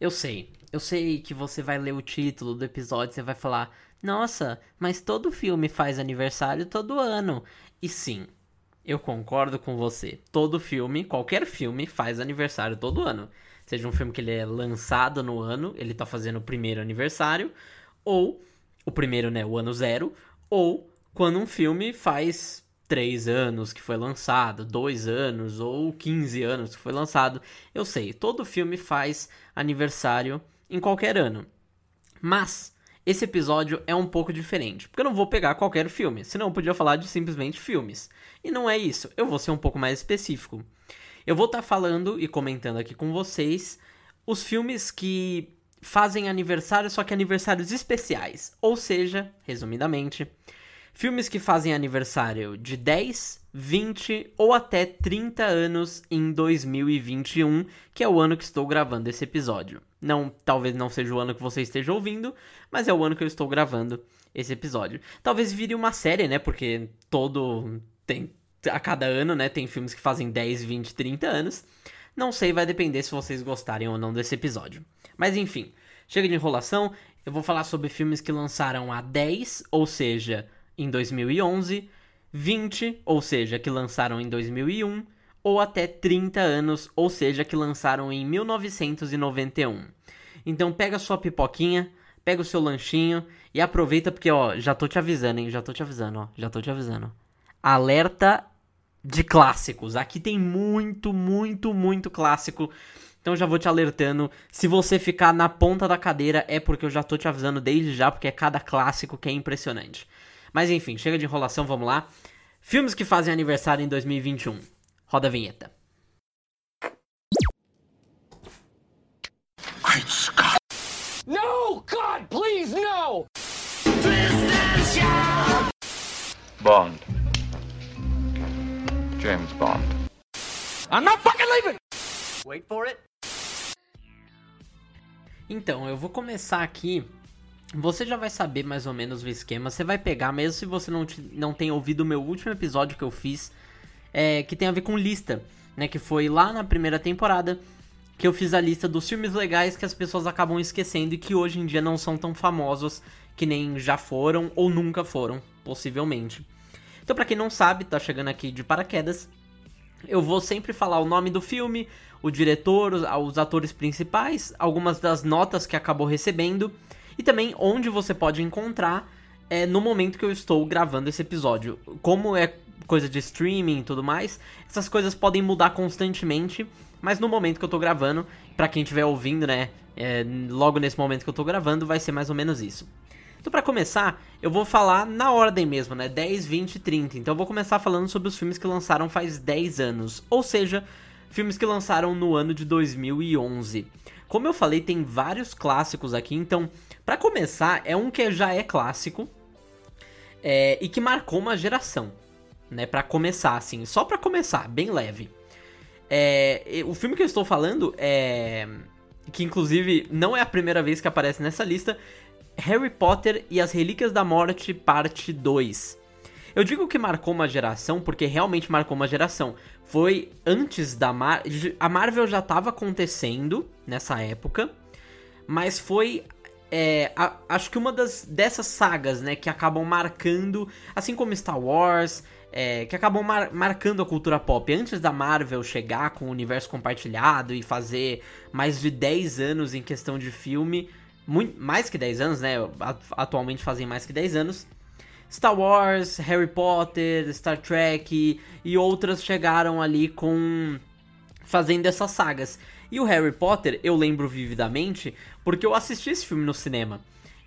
Eu sei. Eu sei que você vai ler o título do episódio e vai falar: Nossa, mas todo filme faz aniversário todo ano. E sim, eu concordo com você. Todo filme, qualquer filme, faz aniversário todo ano. Seja um filme que ele é lançado no ano, ele tá fazendo o primeiro aniversário, ou o primeiro, né, o ano zero, ou quando um filme faz três anos que foi lançado, dois anos ou 15 anos que foi lançado. Eu sei, todo filme faz aniversário em qualquer ano. Mas esse episódio é um pouco diferente, porque eu não vou pegar qualquer filme, senão eu podia falar de simplesmente filmes. E não é isso, eu vou ser um pouco mais específico. Eu vou estar tá falando e comentando aqui com vocês os filmes que fazem aniversário, só que aniversários especiais. Ou seja, resumidamente, filmes que fazem aniversário de 10, 20 ou até 30 anos em 2021, que é o ano que estou gravando esse episódio. Não, talvez não seja o ano que você esteja ouvindo, mas é o ano que eu estou gravando esse episódio. Talvez vire uma série, né? Porque todo tem a cada ano, né, tem filmes que fazem 10, 20, 30 anos. Não sei, vai depender se vocês gostarem ou não desse episódio. Mas enfim, chega de enrolação, eu vou falar sobre filmes que lançaram há 10, ou seja, em 2011, 20, ou seja, que lançaram em 2001, ou até 30 anos, ou seja, que lançaram em 1991. Então pega sua pipoquinha, pega o seu lanchinho e aproveita porque ó, já tô te avisando, hein? Já tô te avisando, ó, já tô te avisando. Alerta de clássicos. Aqui tem muito, muito, muito clássico. Então já vou te alertando. Se você ficar na ponta da cadeira, é porque eu já tô te avisando desde já, porque é cada clássico que é impressionante. Mas enfim, chega de enrolação, vamos lá. Filmes que fazem aniversário em 2021. Roda a vinheta. Great Scott. No, God, please, no! Bond. James Bond. I'm not fucking leaving! Wait for it. Então, eu vou começar aqui. Você já vai saber mais ou menos o esquema. Você vai pegar, mesmo se você não, te, não tenha ouvido o meu último episódio que eu fiz, é, que tem a ver com lista, né? Que foi lá na primeira temporada que eu fiz a lista dos filmes legais que as pessoas acabam esquecendo e que hoje em dia não são tão famosos que nem já foram ou nunca foram, possivelmente. Então, para quem não sabe, tá chegando aqui de paraquedas, eu vou sempre falar o nome do filme, o diretor, os atores principais, algumas das notas que acabou recebendo e também onde você pode encontrar é, no momento que eu estou gravando esse episódio. Como é coisa de streaming e tudo mais, essas coisas podem mudar constantemente, mas no momento que eu tô gravando, para quem estiver ouvindo, né, é, logo nesse momento que eu tô gravando, vai ser mais ou menos isso. Então, para começar, eu vou falar na ordem mesmo, né? 10, 20 e 30. Então, eu vou começar falando sobre os filmes que lançaram faz 10 anos. Ou seja, filmes que lançaram no ano de 2011. Como eu falei, tem vários clássicos aqui. Então, para começar, é um que já é clássico é, e que marcou uma geração, né? Para começar, assim, só para começar, bem leve. É, o filme que eu estou falando é que inclusive não é a primeira vez que aparece nessa lista, Harry Potter e as Relíquias da Morte, parte 2. Eu digo que marcou uma geração porque realmente marcou uma geração. Foi antes da Mar a Marvel já estava acontecendo nessa época, mas foi é, a, acho que uma das dessas sagas, né, que acabam marcando, assim como Star Wars, é, que acabam mar marcando a cultura pop. Antes da Marvel chegar com o universo compartilhado e fazer mais de 10 anos em questão de filme, muito, mais que 10 anos, né? Atualmente fazem mais que 10 anos. Star Wars, Harry Potter, Star Trek e, e outras chegaram ali com fazendo essas sagas. E o Harry Potter eu lembro vividamente porque eu assisti esse filme no cinema.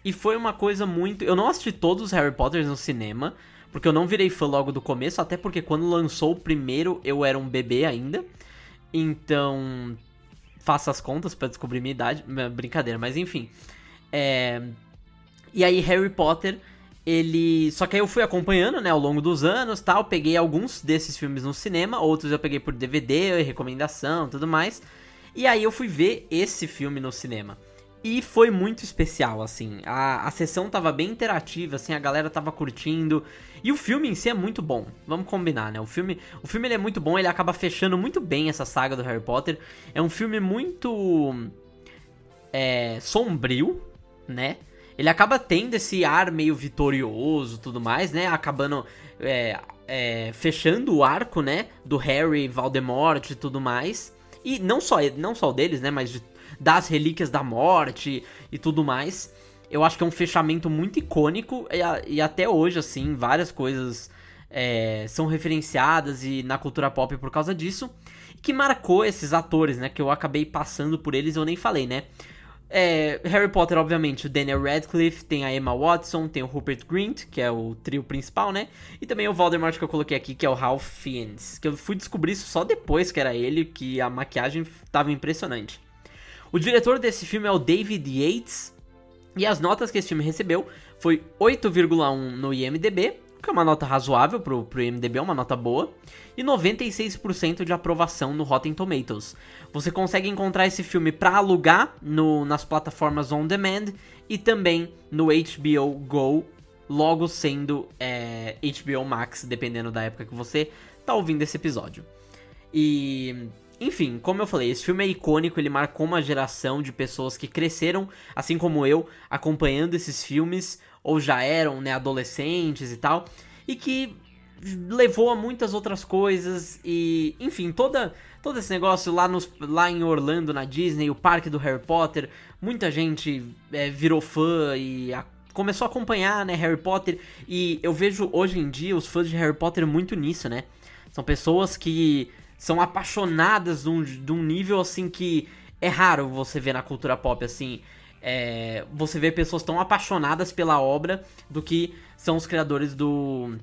E foi uma coisa muito. Eu não assisti todos os Harry Potters no cinema, porque eu não virei fã logo do começo, até porque quando lançou o primeiro eu era um bebê ainda. Então faça as contas para descobrir minha idade. Brincadeira, mas enfim. É... E aí, Harry Potter, ele. Só que aí eu fui acompanhando, né, ao longo dos anos tal. Peguei alguns desses filmes no cinema, outros eu peguei por DVD, recomendação tudo mais. E aí eu fui ver esse filme no cinema. E foi muito especial, assim. A, a sessão tava bem interativa, assim, a galera tava curtindo. E o filme em si é muito bom. Vamos combinar, né? O filme, o filme é muito bom, ele acaba fechando muito bem essa saga do Harry Potter. É um filme muito é, sombrio, né? Ele acaba tendo esse ar meio vitorioso tudo mais, né? Acabando é, é, fechando o arco, né? Do Harry, Voldemort e tudo mais. E não só, não só deles, né? Mas das relíquias da morte e tudo mais. Eu acho que é um fechamento muito icônico e, e até hoje, assim, várias coisas é, são referenciadas e na cultura pop por causa disso. Que marcou esses atores, né? Que eu acabei passando por eles eu nem falei, né? É, Harry Potter, obviamente, o Daniel Radcliffe, tem a Emma Watson, tem o Rupert Grint, que é o trio principal, né? E também o Voldemort que eu coloquei aqui, que é o Ralph Fiennes, que eu fui descobrir isso só depois que era ele, que a maquiagem tava impressionante. O diretor desse filme é o David Yates, e as notas que esse filme recebeu foi 8,1 no IMDB, que é uma nota razoável pro, pro IMDB, é uma nota boa, e 96% de aprovação no Rotten Tomatoes. Você consegue encontrar esse filme para alugar no, nas plataformas on demand e também no HBO Go, logo sendo é, HBO Max, dependendo da época que você tá ouvindo esse episódio. E enfim, como eu falei, esse filme é icônico, ele marcou uma geração de pessoas que cresceram, assim como eu, acompanhando esses filmes, ou já eram, né, adolescentes e tal, e que levou a muitas outras coisas e, enfim, toda todo esse negócio lá, nos, lá em Orlando, na Disney, o parque do Harry Potter, muita gente é, virou fã e a, começou a acompanhar, né, Harry Potter, e eu vejo hoje em dia os fãs de Harry Potter muito nisso, né, são pessoas que são apaixonadas de um, de um nível assim que é raro você ver na cultura pop assim. É, você vê pessoas tão apaixonadas pela obra do que são os criadores do.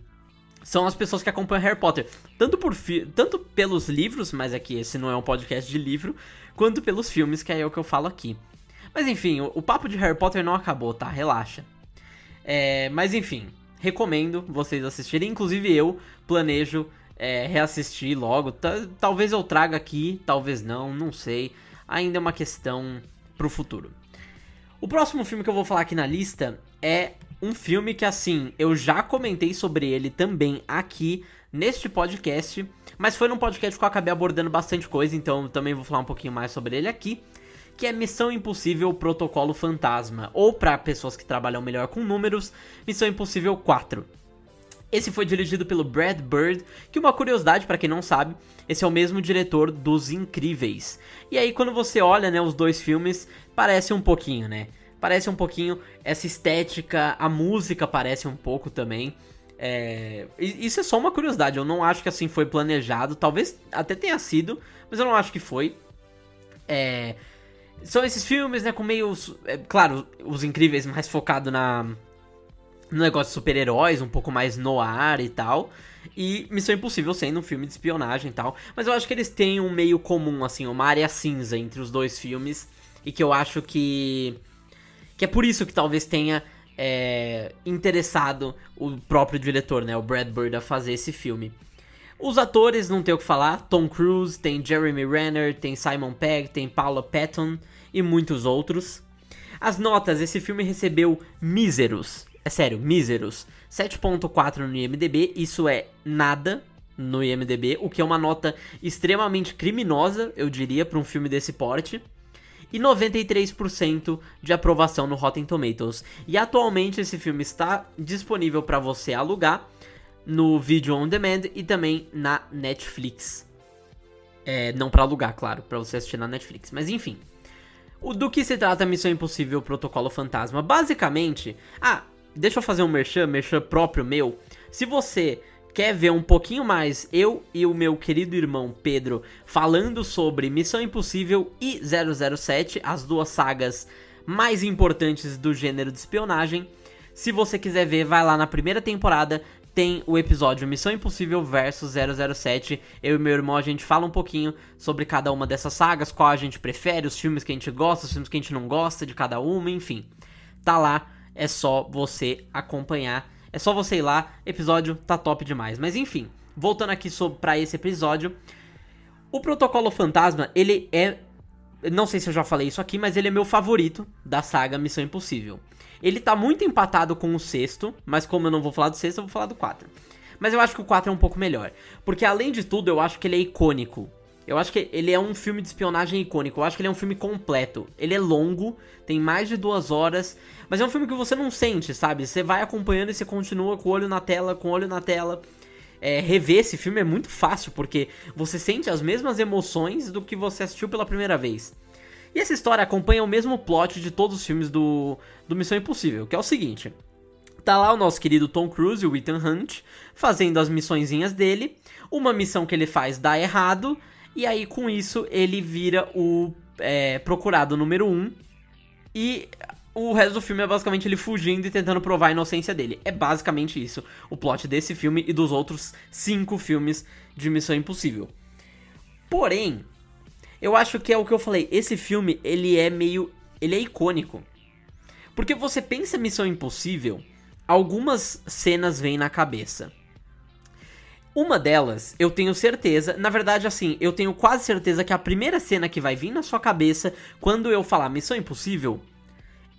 São as pessoas que acompanham Harry Potter. Tanto, por tanto pelos livros, mas aqui esse não é um podcast de livro, quanto pelos filmes, que é o que eu falo aqui. Mas enfim, o, o papo de Harry Potter não acabou, tá? Relaxa. É, mas enfim, recomendo vocês assistirem. Inclusive eu planejo é, reassistir logo. T talvez eu traga aqui, talvez não, não sei. Ainda é uma questão pro futuro. O próximo filme que eu vou falar aqui na lista é um filme que, assim, eu já comentei sobre ele também aqui neste podcast, mas foi num podcast que eu acabei abordando bastante coisa, então também vou falar um pouquinho mais sobre ele aqui, que é Missão Impossível Protocolo Fantasma, ou para pessoas que trabalham melhor com números, Missão Impossível 4. Esse foi dirigido pelo Brad Bird, que uma curiosidade para quem não sabe, esse é o mesmo diretor dos Incríveis. E aí quando você olha, né, os dois filmes, parece um pouquinho, né? Parece um pouquinho essa estética, a música parece um pouco também. É... Isso é só uma curiosidade, eu não acho que assim foi planejado, talvez até tenha sido, mas eu não acho que foi. É... São esses filmes, né, com meio. É, claro, os incríveis mais focado na, no negócio de super-heróis, um pouco mais no ar e tal. E Missão Impossível sendo um filme de espionagem e tal. Mas eu acho que eles têm um meio comum, assim, uma área cinza entre os dois filmes. E que eu acho que. Que é por isso que talvez tenha é, interessado o próprio diretor, né? O Brad Bird a fazer esse filme. Os atores, não tem o que falar. Tom Cruise, tem Jeremy Renner, tem Simon Pegg, tem Paula Patton e muitos outros. As notas, esse filme recebeu míseros é sério, míseros. 7.4 no IMDB, isso é nada no IMDB, o que é uma nota extremamente criminosa, eu diria, para um filme desse porte. E 93% de aprovação no Rotten Tomatoes. E atualmente esse filme está disponível para você alugar no Video On Demand e também na Netflix. É, não para alugar, claro, para você assistir na Netflix. Mas enfim. O, do que se trata Missão Impossível Protocolo Fantasma? Basicamente. Ah, deixa eu fazer um merchan, merchan próprio meu. Se você quer ver um pouquinho mais eu e o meu querido irmão Pedro falando sobre Missão Impossível e 007, as duas sagas mais importantes do gênero de espionagem. Se você quiser ver, vai lá na primeira temporada, tem o episódio Missão Impossível versus 007. Eu e meu irmão a gente fala um pouquinho sobre cada uma dessas sagas, qual a gente prefere, os filmes que a gente gosta, os filmes que a gente não gosta de cada uma, enfim. Tá lá é só você acompanhar. É só você ir lá, episódio tá top demais. Mas enfim, voltando aqui para esse episódio, o Protocolo Fantasma, ele é não sei se eu já falei isso aqui, mas ele é meu favorito da saga Missão Impossível. Ele tá muito empatado com o sexto, mas como eu não vou falar do sexto, eu vou falar do 4. Mas eu acho que o 4 é um pouco melhor. Porque além de tudo, eu acho que ele é icônico. Eu acho que ele é um filme de espionagem icônico. Eu acho que ele é um filme completo. Ele é longo, tem mais de duas horas, mas é um filme que você não sente, sabe? Você vai acompanhando e você continua com o olho na tela, com o olho na tela. É, rever esse filme é muito fácil, porque você sente as mesmas emoções do que você assistiu pela primeira vez. E essa história acompanha o mesmo plot de todos os filmes do, do Missão Impossível, que é o seguinte. Tá lá o nosso querido Tom Cruise, o Ethan Hunt, fazendo as missõezinhas dele. Uma missão que ele faz dá errado, e aí com isso ele vira o é, procurado número 1. Um, e o resto do filme é basicamente ele fugindo e tentando provar a inocência dele. É basicamente isso o plot desse filme e dos outros cinco filmes de Missão Impossível. Porém, eu acho que é o que eu falei. Esse filme ele é meio, ele é icônico, porque você pensa Missão Impossível algumas cenas vêm na cabeça. Uma delas, eu tenho certeza, na verdade, assim, eu tenho quase certeza que a primeira cena que vai vir na sua cabeça quando eu falar Missão Impossível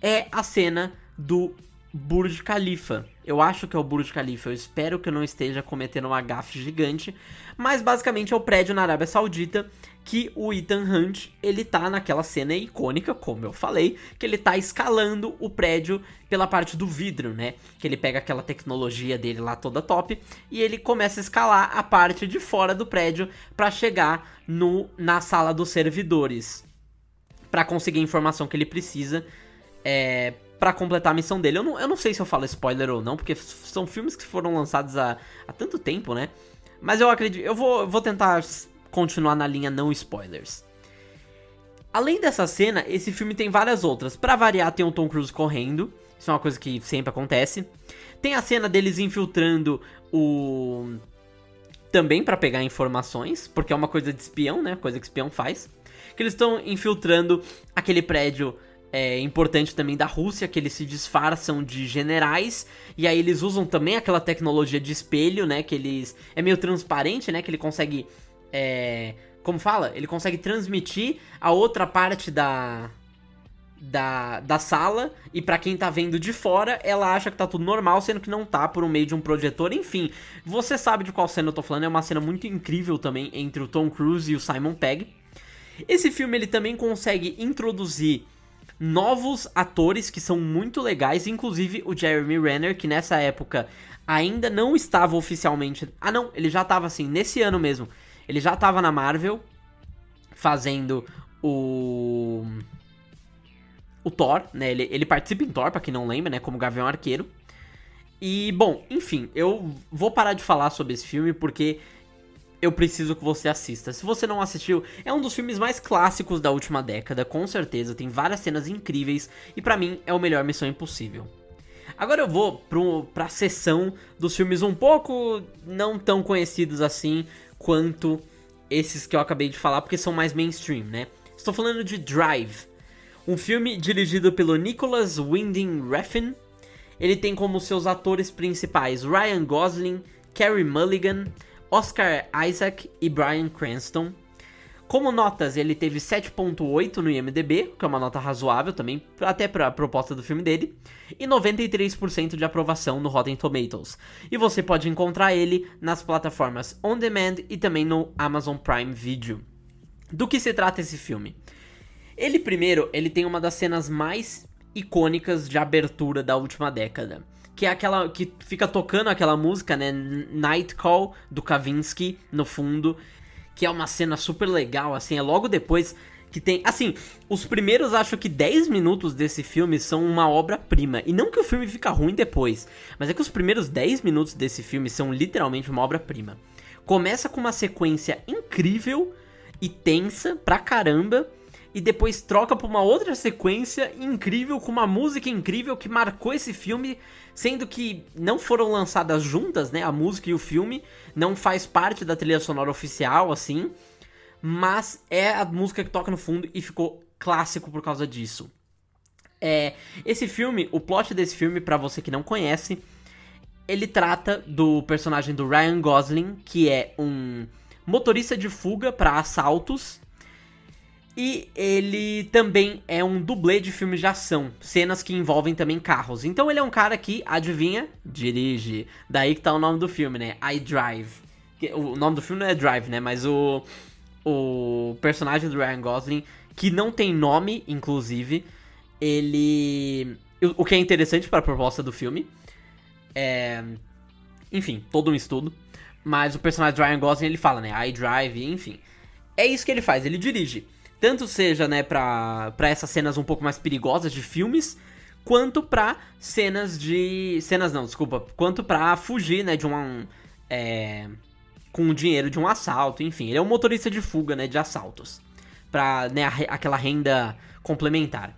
é a cena do Burj Khalifa. Eu acho que é o Burj Khalifa, eu espero que eu não esteja cometendo uma gafe gigante, mas basicamente é o prédio na Arábia Saudita que o Ethan Hunt, ele tá naquela cena icônica, como eu falei, que ele tá escalando o prédio pela parte do vidro, né? Que ele pega aquela tecnologia dele lá toda top e ele começa a escalar a parte de fora do prédio para chegar no na sala dos servidores, para conseguir a informação que ele precisa é, para completar a missão dele. Eu não, eu não sei se eu falo spoiler ou não, porque são filmes que foram lançados há, há tanto tempo, né? Mas eu acredito, eu vou, eu vou tentar continuar na linha não spoilers. Além dessa cena, esse filme tem várias outras. Para variar, tem o Tom Cruise correndo. Isso é uma coisa que sempre acontece. Tem a cena deles infiltrando o também para pegar informações, porque é uma coisa de espião, né? Coisa que espião faz. Que eles estão infiltrando aquele prédio é, importante também da Rússia, que eles se disfarçam de generais, e aí eles usam também aquela tecnologia de espelho, né? Que eles. É meio transparente, né? Que ele consegue é, como fala? Ele consegue transmitir a outra parte da, da, da sala e para quem tá vendo de fora, ela acha que tá tudo normal, sendo que não tá por um meio de um projetor. Enfim, você sabe de qual cena eu tô falando, é uma cena muito incrível também entre o Tom Cruise e o Simon Pegg. Esse filme ele também consegue introduzir novos atores que são muito legais, inclusive o Jeremy Renner, que nessa época ainda não estava oficialmente. Ah, não, ele já estava assim, nesse ano mesmo. Ele já estava na Marvel fazendo o o Thor, né? Ele, ele participa em Thor, pra quem não lembra, né? Como Gavião Arqueiro. E, bom, enfim, eu vou parar de falar sobre esse filme porque eu preciso que você assista. Se você não assistiu, é um dos filmes mais clássicos da última década, com certeza. Tem várias cenas incríveis e para mim é o melhor Missão Impossível. Agora eu vou pro, pra sessão dos filmes um pouco não tão conhecidos assim, quanto esses que eu acabei de falar, porque são mais mainstream, né? Estou falando de Drive, um filme dirigido pelo Nicholas Winding Refn. Ele tem como seus atores principais Ryan Gosling, Carey Mulligan, Oscar Isaac e Bryan Cranston. Como notas, ele teve 7.8 no IMDb, que é uma nota razoável também, até para a proposta do filme dele, e 93% de aprovação no Rotten Tomatoes. E você pode encontrar ele nas plataformas On Demand e também no Amazon Prime Video. Do que se trata esse filme? Ele primeiro, ele tem uma das cenas mais icônicas de abertura da última década, que é aquela que fica tocando aquela música, né, Night Call do Kavinsky no fundo que é uma cena super legal, assim, é logo depois que tem, assim, os primeiros acho que 10 minutos desse filme são uma obra-prima, e não que o filme fica ruim depois, mas é que os primeiros 10 minutos desse filme são literalmente uma obra-prima. Começa com uma sequência incrível e tensa pra caramba, e depois troca pra uma outra sequência incrível, com uma música incrível que marcou esse filme, sendo que não foram lançadas juntas, né? A música e o filme não faz parte da trilha sonora oficial, assim, mas é a música que toca no fundo e ficou clássico por causa disso. É, esse filme, o plot desse filme, para você que não conhece, ele trata do personagem do Ryan Gosling, que é um motorista de fuga para assaltos e ele também é um dublê de filmes de ação, cenas que envolvem também carros. Então ele é um cara que, adivinha, dirige. Daí que tá o nome do filme, né? I Drive. O nome do filme não é Drive, né? Mas o, o personagem do Ryan Gosling, que não tem nome, inclusive, ele. O que é interessante para a proposta do filme. É. Enfim, todo um estudo. Mas o personagem do Ryan Gosling ele fala, né? I drive, enfim. É isso que ele faz, ele dirige. Tanto seja, né, pra, pra essas cenas um pouco mais perigosas de filmes, quanto pra cenas de. Cenas não, desculpa. Quanto pra fugir, né, de uma. É, com o dinheiro de um assalto, enfim. Ele é um motorista de fuga, né, de assaltos. Pra, né, aquela renda complementar.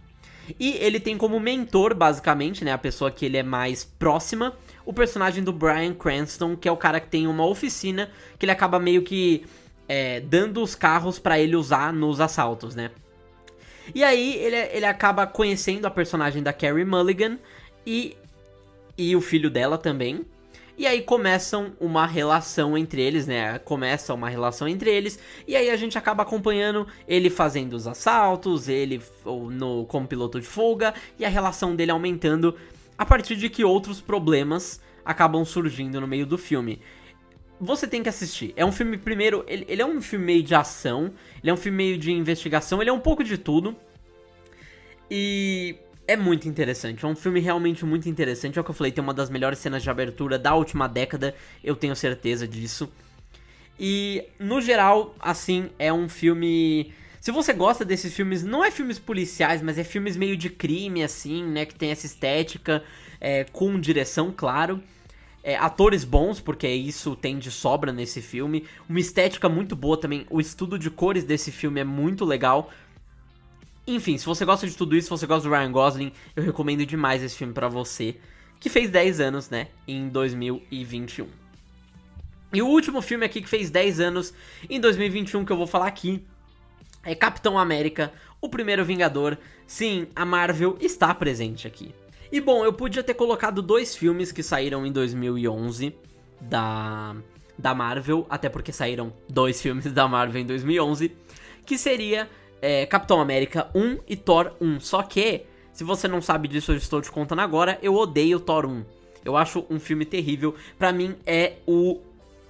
E ele tem como mentor, basicamente, né, a pessoa que ele é mais próxima, o personagem do Brian Cranston, que é o cara que tem uma oficina que ele acaba meio que é, dando os carros para ele usar nos assaltos, né? E aí ele, ele acaba conhecendo a personagem da Carrie Mulligan e, e o filho dela também. E aí começam uma relação entre eles, né? Começa uma relação entre eles. E aí a gente acaba acompanhando ele fazendo os assaltos, ele no, como piloto de fuga, e a relação dele aumentando a partir de que outros problemas acabam surgindo no meio do filme você tem que assistir. É um filme, primeiro, ele, ele, é um filme meio de ação, ele é um filme meio de investigação, ele é um pouco de tudo. E é muito interessante, é um filme realmente muito interessante. É o que eu falei, tem uma das melhores cenas de abertura da última década, eu tenho certeza disso. E, no geral, assim, é um filme. Se você gosta desses filmes, não é filmes policiais, mas é filmes meio de crime, assim, né? Que tem essa estética, é, com direção, claro. É, atores bons, porque isso tem de sobra nesse filme. Uma estética muito boa também. O estudo de cores desse filme é muito legal. Enfim, se você gosta de tudo isso, se você gosta do Ryan Gosling, eu recomendo demais esse filme para você. Que fez 10 anos, né? Em 2021. E o último filme aqui que fez 10 anos em 2021 que eu vou falar aqui é Capitão América, o primeiro Vingador. Sim, a Marvel está presente aqui. E bom, eu podia ter colocado dois filmes que saíram em 2011 da, da Marvel, até porque saíram dois filmes da Marvel em 2011, que seria é, Capitão América 1 e Thor 1. Só que, se você não sabe disso, eu estou te contando agora, eu odeio Thor 1. Eu acho um filme terrível. Pra mim, é o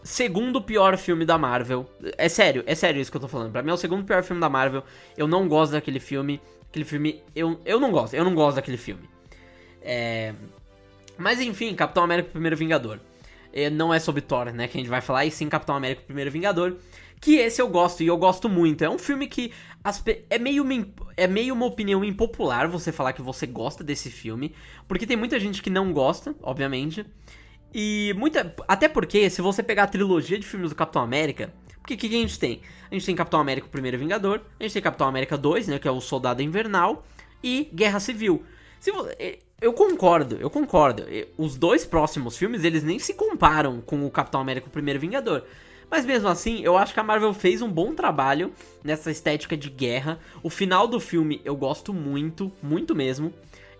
segundo pior filme da Marvel. É sério, é sério isso que eu tô falando. Pra mim é o segundo pior filme da Marvel. Eu não gosto daquele filme. Aquele filme, eu, eu não gosto, eu não gosto daquele filme. É... Mas enfim, Capitão América Primeiro Vingador. É, não é sobre Thor, né, que a gente vai falar, e sim Capitão América Primeiro Vingador. Que esse eu gosto, e eu gosto muito. É um filme que é, meio, é meio uma opinião impopular você falar que você gosta desse filme. Porque tem muita gente que não gosta, obviamente. E muita. Até porque, se você pegar a trilogia de filmes do Capitão América. Porque o que, que, a gente tem? A gente tem Capitão América o Primeiro Vingador, a gente tem Capitão América 2, né? Que é o Soldado Invernal, e Guerra Civil. Se você, eu concordo, eu concordo. Os dois próximos filmes, eles nem se comparam com o Capitão América o Primeiro Vingador. Mas mesmo assim, eu acho que a Marvel fez um bom trabalho nessa estética de guerra. O final do filme eu gosto muito, muito mesmo.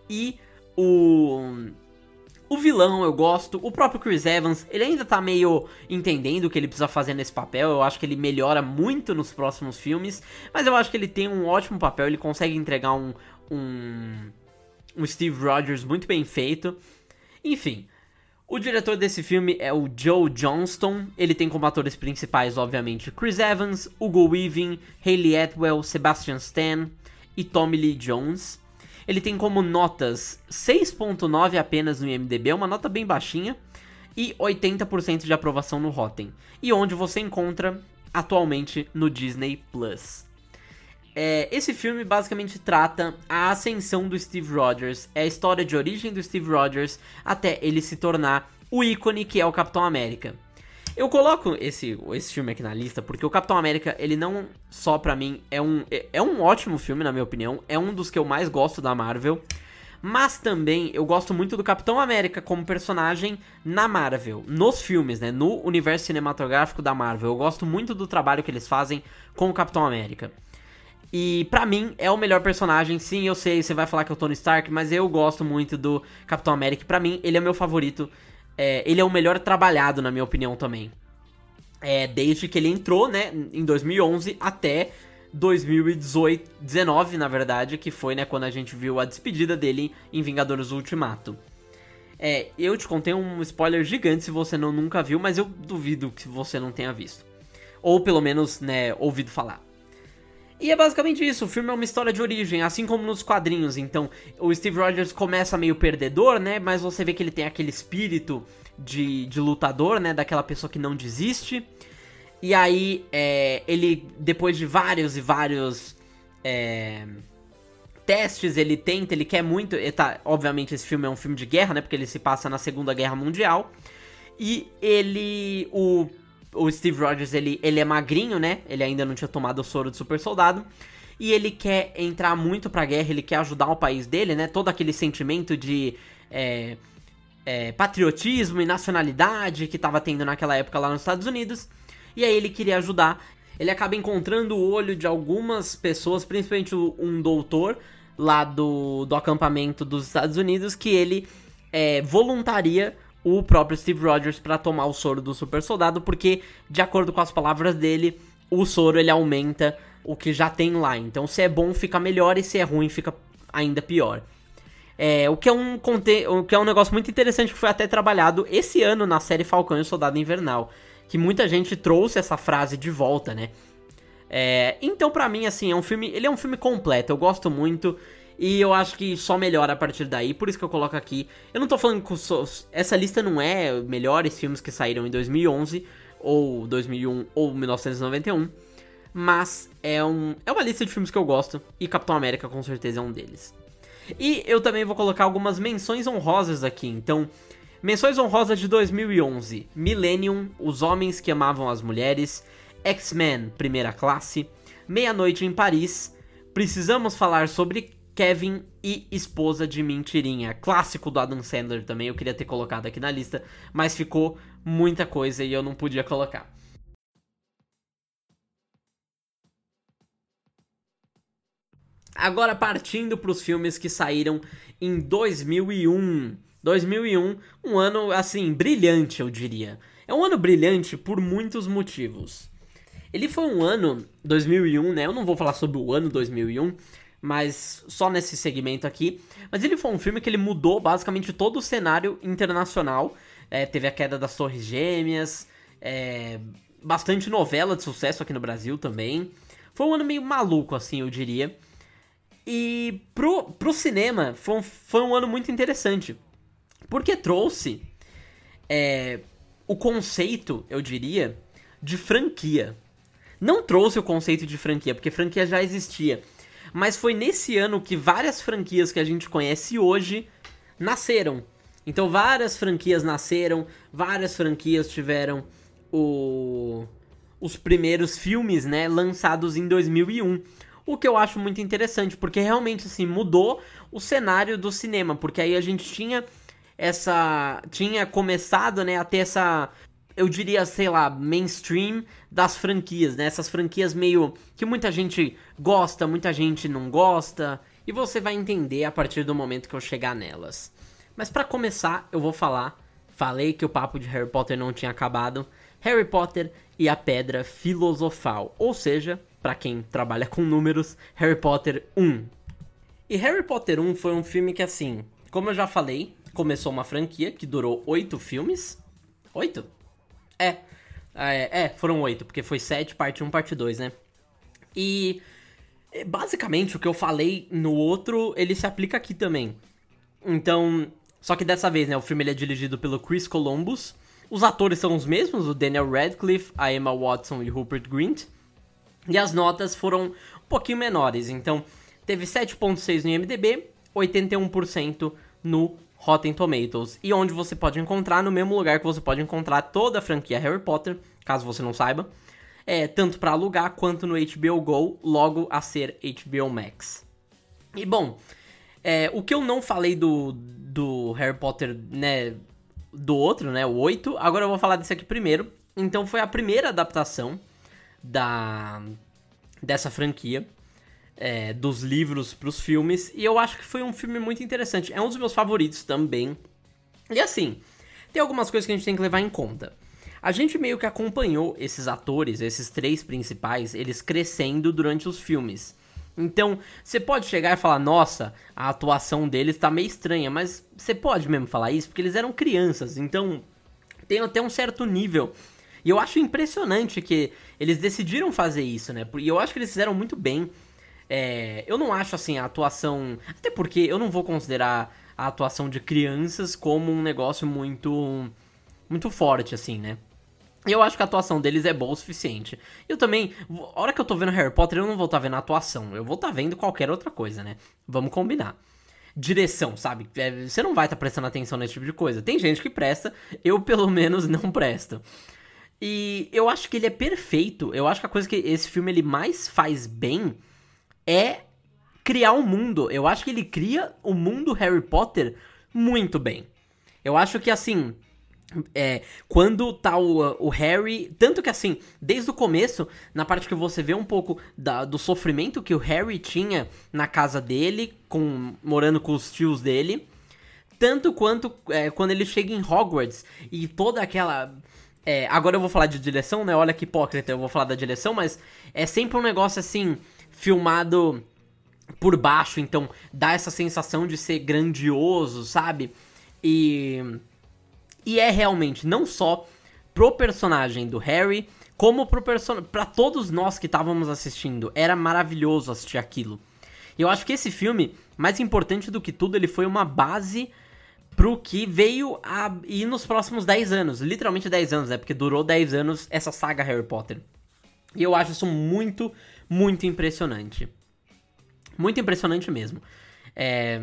E o o vilão eu gosto, o próprio Chris Evans, ele ainda tá meio entendendo o que ele precisa fazer nesse papel. Eu acho que ele melhora muito nos próximos filmes, mas eu acho que ele tem um ótimo papel, ele consegue entregar um, um um Steve Rogers muito bem feito. Enfim, o diretor desse filme é o Joe Johnston. Ele tem como atores principais, obviamente, Chris Evans, Hugo Weaving, Hayley Atwell, Sebastian Stan e Tommy Lee Jones. Ele tem como notas 6.9 apenas no IMDb, uma nota bem baixinha, e 80% de aprovação no Rotten. E onde você encontra atualmente no Disney Plus. É, esse filme basicamente trata a ascensão do Steve Rogers, é a história de origem do Steve Rogers até ele se tornar o ícone que é o Capitão América. Eu coloco esse, esse filme aqui na lista porque o Capitão América, ele não só pra mim é um, é, é um ótimo filme, na minha opinião, é um dos que eu mais gosto da Marvel, mas também eu gosto muito do Capitão América como personagem na Marvel, nos filmes, né, no universo cinematográfico da Marvel. Eu gosto muito do trabalho que eles fazem com o Capitão América. E para mim é o melhor personagem. Sim, eu sei, você vai falar que é o Tony Stark, mas eu gosto muito do Capitão América. Para mim, ele é o meu favorito. É, ele é o melhor trabalhado, na minha opinião, também. É, desde que ele entrou, né, em 2011 até 2018, 19, na verdade, que foi, né, quando a gente viu a despedida dele em Vingadores Ultimato. É, eu te contei um spoiler gigante se você não nunca viu, mas eu duvido que você não tenha visto. Ou pelo menos, né, ouvido falar. E é basicamente isso, o filme é uma história de origem, assim como nos quadrinhos. Então, o Steve Rogers começa meio perdedor, né? Mas você vê que ele tem aquele espírito de, de lutador, né? Daquela pessoa que não desiste. E aí, é, ele, depois de vários e vários é, testes, ele tenta, ele quer muito. Ele tá, obviamente, esse filme é um filme de guerra, né? Porque ele se passa na Segunda Guerra Mundial. E ele. O o Steve Rogers, ele, ele é magrinho, né? Ele ainda não tinha tomado o soro de super soldado. E ele quer entrar muito pra guerra, ele quer ajudar o país dele, né? Todo aquele sentimento de é, é, patriotismo e nacionalidade que tava tendo naquela época lá nos Estados Unidos. E aí ele queria ajudar. Ele acaba encontrando o olho de algumas pessoas, principalmente um doutor lá do, do acampamento dos Estados Unidos, que ele é, voluntaria o próprio Steve Rogers para tomar o soro do super soldado, porque de acordo com as palavras dele, o soro ele aumenta o que já tem lá. Então se é bom fica melhor e se é ruim fica ainda pior. É, o, que é um, o que é um negócio muito interessante que foi até trabalhado esse ano na série Falcão e o Soldado Invernal. Que muita gente trouxe essa frase de volta, né? É, então, para mim, assim, é um filme. Ele é um filme completo, eu gosto muito. E eu acho que só melhora a partir daí, por isso que eu coloco aqui. Eu não tô falando que essa lista não é melhores filmes que saíram em 2011, ou 2001, ou 1991. Mas é, um, é uma lista de filmes que eu gosto, e Capitão América com certeza é um deles. E eu também vou colocar algumas menções honrosas aqui, então... Menções honrosas de 2011: Millennium, Os Homens que Amavam as Mulheres, X-Men, Primeira Classe, Meia-Noite em Paris, Precisamos Falar sobre Kevin e Esposa de Mentirinha. Clássico do Adam Sandler também, eu queria ter colocado aqui na lista, mas ficou muita coisa e eu não podia colocar. Agora partindo para os filmes que saíram em 2001. 2001, um ano assim brilhante, eu diria. É um ano brilhante por muitos motivos. Ele foi um ano 2001, né? Eu não vou falar sobre o ano 2001, mas só nesse segmento aqui. Mas ele foi um filme que ele mudou basicamente todo o cenário internacional. É, teve a queda das Torres Gêmeas, é, bastante novela de sucesso aqui no Brasil também. Foi um ano meio maluco, assim, eu diria. E pro, pro cinema foi um, foi um ano muito interessante. Porque trouxe é, o conceito, eu diria, de franquia. Não trouxe o conceito de franquia, porque franquia já existia mas foi nesse ano que várias franquias que a gente conhece hoje nasceram. Então várias franquias nasceram, várias franquias tiveram o... os primeiros filmes, né, lançados em 2001. O que eu acho muito interessante, porque realmente assim mudou o cenário do cinema, porque aí a gente tinha essa tinha começado, né, a ter essa eu diria, sei lá, mainstream das franquias, né? Essas franquias meio que muita gente gosta, muita gente não gosta, e você vai entender a partir do momento que eu chegar nelas. Mas para começar, eu vou falar, falei que o papo de Harry Potter não tinha acabado, Harry Potter e a Pedra Filosofal, ou seja, para quem trabalha com números, Harry Potter 1. E Harry Potter 1 foi um filme que assim, como eu já falei, começou uma franquia que durou oito filmes. Oito? É. É, é, foram oito, porque foi sete, parte 1, parte 2, né? E é, basicamente o que eu falei no outro, ele se aplica aqui também. Então, só que dessa vez, né, o filme ele é dirigido pelo Chris Columbus. Os atores são os mesmos, o Daniel Radcliffe, a Emma Watson e Rupert Grint. E as notas foram um pouquinho menores, então teve 7.6 no IMDb, 81% no Rotten Tomatoes. E onde você pode encontrar, no mesmo lugar que você pode encontrar toda a franquia Harry Potter, caso você não saiba. É, tanto para alugar quanto no HBO Go, logo a ser HBO Max. E bom, é, o que eu não falei do, do Harry Potter, né, do outro, né, o 8, agora eu vou falar desse aqui primeiro. Então foi a primeira adaptação da dessa franquia é, dos livros para os filmes. E eu acho que foi um filme muito interessante. É um dos meus favoritos também. E assim, tem algumas coisas que a gente tem que levar em conta. A gente meio que acompanhou esses atores, esses três principais, eles crescendo durante os filmes. Então, você pode chegar e falar, nossa, a atuação deles tá meio estranha, mas você pode mesmo falar isso porque eles eram crianças, então tem até um certo nível E eu acho impressionante que eles decidiram fazer isso, né? E eu acho que eles fizeram muito bem. É, eu não acho assim a atuação. Até porque eu não vou considerar a atuação de crianças como um negócio muito. muito forte, assim, né? Eu acho que a atuação deles é boa o suficiente. Eu também, a hora que eu tô vendo Harry Potter, eu não vou estar tá vendo a atuação, eu vou estar tá vendo qualquer outra coisa, né? Vamos combinar. Direção, sabe? É, você não vai estar tá prestando atenção nesse tipo de coisa. Tem gente que presta, eu pelo menos não presto. E eu acho que ele é perfeito. Eu acho que a coisa que esse filme ele mais faz bem é criar um mundo. Eu acho que ele cria o mundo Harry Potter muito bem. Eu acho que assim, é, quando tá o, o, Harry. Tanto que assim, desde o começo, na parte que você vê um pouco da, do sofrimento que o Harry tinha na casa dele, com morando com os tios dele. Tanto quanto é, quando ele chega em Hogwarts e toda aquela. É, agora eu vou falar de direção, né? Olha que hipócrita, eu vou falar da direção, mas é sempre um negócio assim, filmado por baixo, então dá essa sensação de ser grandioso, sabe? E e é realmente não só pro personagem do Harry, como pro person para todos nós que estávamos assistindo. Era maravilhoso assistir aquilo. E eu acho que esse filme, mais importante do que tudo, ele foi uma base pro que veio a ir nos próximos 10 anos. Literalmente 10 anos, né? Porque durou 10 anos essa saga Harry Potter. E eu acho isso muito, muito impressionante. Muito impressionante mesmo. É...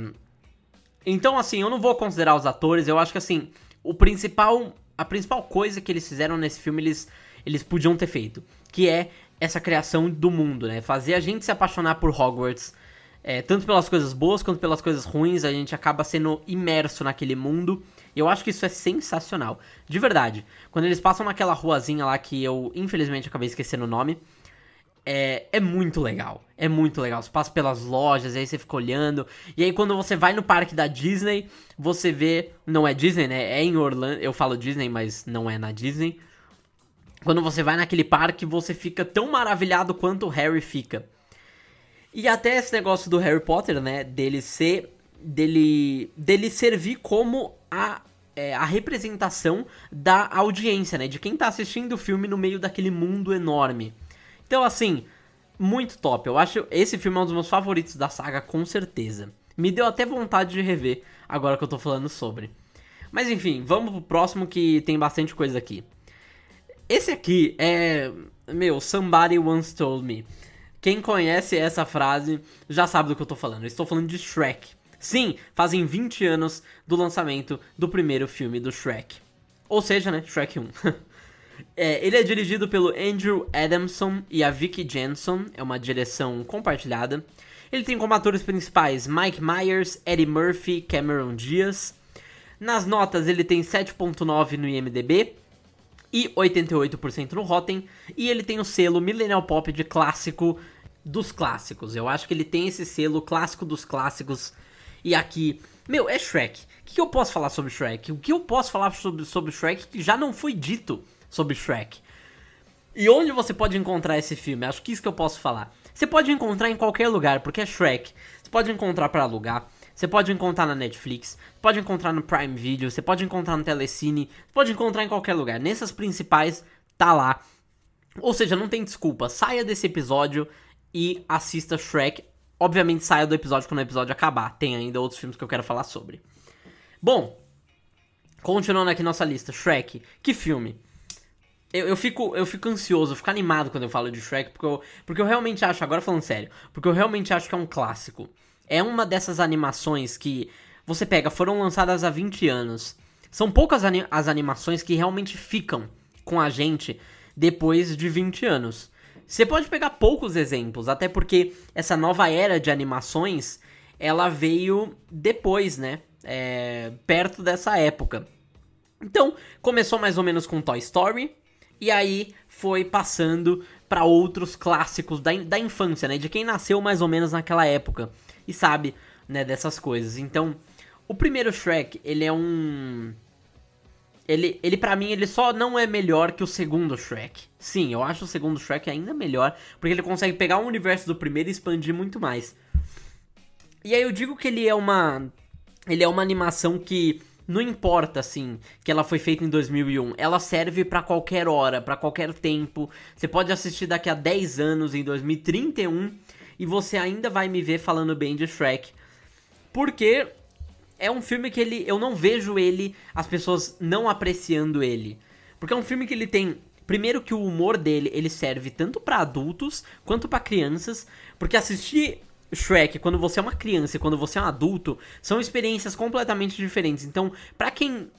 Então, assim, eu não vou considerar os atores. Eu acho que, assim, o principal, a principal coisa que eles fizeram nesse filme, eles, eles podiam ter feito, que é essa criação do mundo, né? Fazer a gente se apaixonar por Hogwarts, é, tanto pelas coisas boas quanto pelas coisas ruins, a gente acaba sendo imerso naquele mundo. E eu acho que isso é sensacional. De verdade. Quando eles passam naquela ruazinha lá que eu, infelizmente, acabei esquecendo o nome é, é muito legal. É muito legal. Você passa pelas lojas, aí você fica olhando. E aí quando você vai no parque da Disney, você vê. Não é Disney, né? É em Orlando. Eu falo Disney, mas não é na Disney. Quando você vai naquele parque, você fica tão maravilhado quanto o Harry fica. E até esse negócio do Harry Potter, né? Dele ser. dele. dele servir como a é, a representação da audiência, né? De quem tá assistindo o filme no meio daquele mundo enorme. Então, assim, muito top. Eu acho esse filme é um dos meus favoritos da saga, com certeza. Me deu até vontade de rever agora que eu tô falando sobre. Mas enfim, vamos pro próximo que tem bastante coisa aqui. Esse aqui é. Meu, Somebody Once Told Me. Quem conhece essa frase já sabe do que eu tô falando. Eu estou falando de Shrek. Sim, fazem 20 anos do lançamento do primeiro filme do Shrek. Ou seja, né, Shrek 1. É, ele é dirigido pelo Andrew Adamson e a Vicky Jensen, é uma direção compartilhada. Ele tem como atores principais Mike Myers, Eddie Murphy, Cameron Diaz. Nas notas ele tem 7.9 no IMDb e 88% no Rotten, e ele tem o selo Millennial Pop de clássico dos clássicos. Eu acho que ele tem esse selo clássico dos clássicos. E aqui, meu, é Shrek. O que eu posso falar sobre Shrek? O que eu posso falar sobre, sobre Shrek que já não foi dito sobre Shrek. E onde você pode encontrar esse filme? Acho que isso que eu posso falar. Você pode encontrar em qualquer lugar, porque é Shrek. Você pode encontrar para alugar, você pode encontrar na Netflix, pode encontrar no Prime Video, você pode encontrar no Telecine, pode encontrar em qualquer lugar. Nessas principais, tá lá. Ou seja, não tem desculpa. Saia desse episódio e assista Shrek. Obviamente, saia do episódio quando o episódio acabar. Tem ainda outros filmes que eu quero falar sobre. Bom, continuando aqui nossa lista. Shrek. Que filme? Eu, eu, fico, eu fico ansioso, eu fico animado quando eu falo de Shrek, porque eu, porque eu realmente acho, agora falando sério, porque eu realmente acho que é um clássico. É uma dessas animações que você pega, foram lançadas há 20 anos. São poucas as animações que realmente ficam com a gente depois de 20 anos. Você pode pegar poucos exemplos, até porque essa nova era de animações, ela veio depois, né? É, perto dessa época. Então, começou mais ou menos com Toy Story, e aí foi passando para outros clássicos da, da infância, né? De quem nasceu mais ou menos naquela época e sabe, né, dessas coisas. Então, o primeiro Shrek, ele é um ele, ele para mim, ele só não é melhor que o segundo Shrek. Sim, eu acho o segundo Shrek ainda melhor, porque ele consegue pegar o universo do primeiro e expandir muito mais. E aí eu digo que ele é uma ele é uma animação que não importa assim que ela foi feita em 2001, ela serve para qualquer hora, para qualquer tempo. Você pode assistir daqui a 10 anos em 2031 e você ainda vai me ver falando bem de Shrek. Porque é um filme que ele eu não vejo ele as pessoas não apreciando ele. Porque é um filme que ele tem primeiro que o humor dele, ele serve tanto para adultos quanto para crianças, porque assistir Shrek quando você é uma criança e quando você é um adulto são experiências completamente diferentes. Então, para quem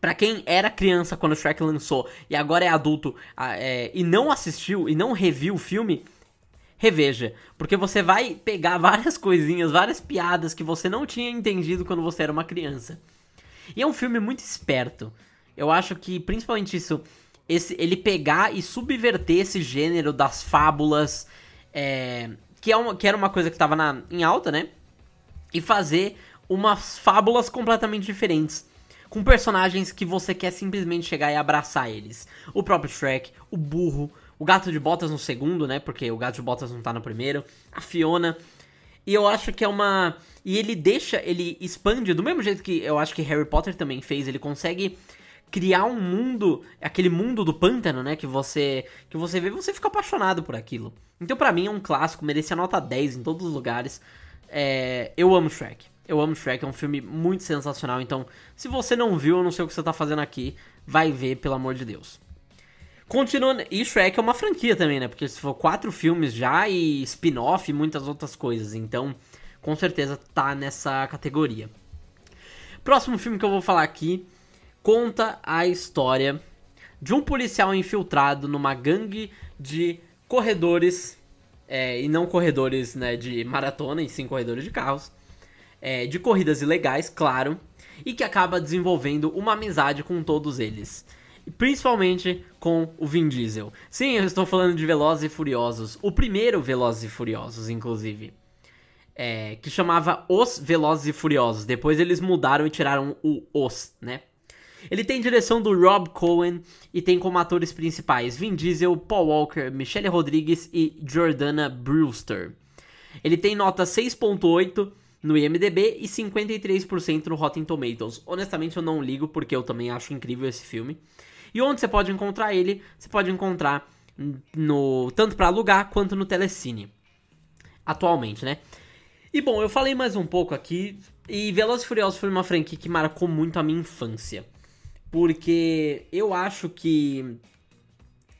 para quem era criança quando Shrek lançou e agora é adulto é, e não assistiu e não reviu o filme, reveja. Porque você vai pegar várias coisinhas, várias piadas que você não tinha entendido quando você era uma criança. E é um filme muito esperto. Eu acho que principalmente isso, esse, ele pegar e subverter esse gênero das fábulas, é, que, é uma, que era uma coisa que estava na, em alta, né? E fazer umas fábulas completamente diferentes. Com personagens que você quer simplesmente chegar e abraçar eles. O próprio Shrek, o burro, o Gato de Botas no segundo, né? Porque o Gato de Botas não tá no primeiro. A Fiona. E eu acho que é uma. E ele deixa, ele expande do mesmo jeito que eu acho que Harry Potter também fez. Ele consegue criar um mundo, aquele mundo do pântano, né, que você que você vê, você fica apaixonado por aquilo. Então para mim é um clássico, merecia nota 10 em todos os lugares. É, eu amo Shrek. Eu amo Shrek, é um filme muito sensacional. Então, se você não viu, eu não sei o que você tá fazendo aqui, vai ver, pelo amor de Deus. Continuando, e Shrek é uma franquia também, né? Porque se for quatro filmes já e spin-off e muitas outras coisas. Então, com certeza tá nessa categoria. Próximo filme que eu vou falar aqui conta a história de um policial infiltrado numa gangue de corredores, é, e não corredores né, de maratona, e sim corredores de carros, é, de corridas ilegais, claro, e que acaba desenvolvendo uma amizade com todos eles. Principalmente com o Vin Diesel. Sim, eu estou falando de Velozes e Furiosos. O primeiro Velozes e Furiosos, inclusive. É, que chamava Os Velozes e Furiosos. Depois eles mudaram e tiraram o Os, né? Ele tem direção do Rob Cohen e tem como atores principais Vin Diesel, Paul Walker, Michelle Rodrigues e Jordana Brewster. Ele tem nota 6.8 no IMDb e 53% no Rotten Tomatoes. Honestamente eu não ligo porque eu também acho incrível esse filme. E onde você pode encontrar ele? Você pode encontrar no tanto para alugar quanto no Telecine. Atualmente, né? E bom, eu falei mais um pouco aqui e Velozes e Furiosos foi uma franquia que marcou muito a minha infância. Porque eu acho que.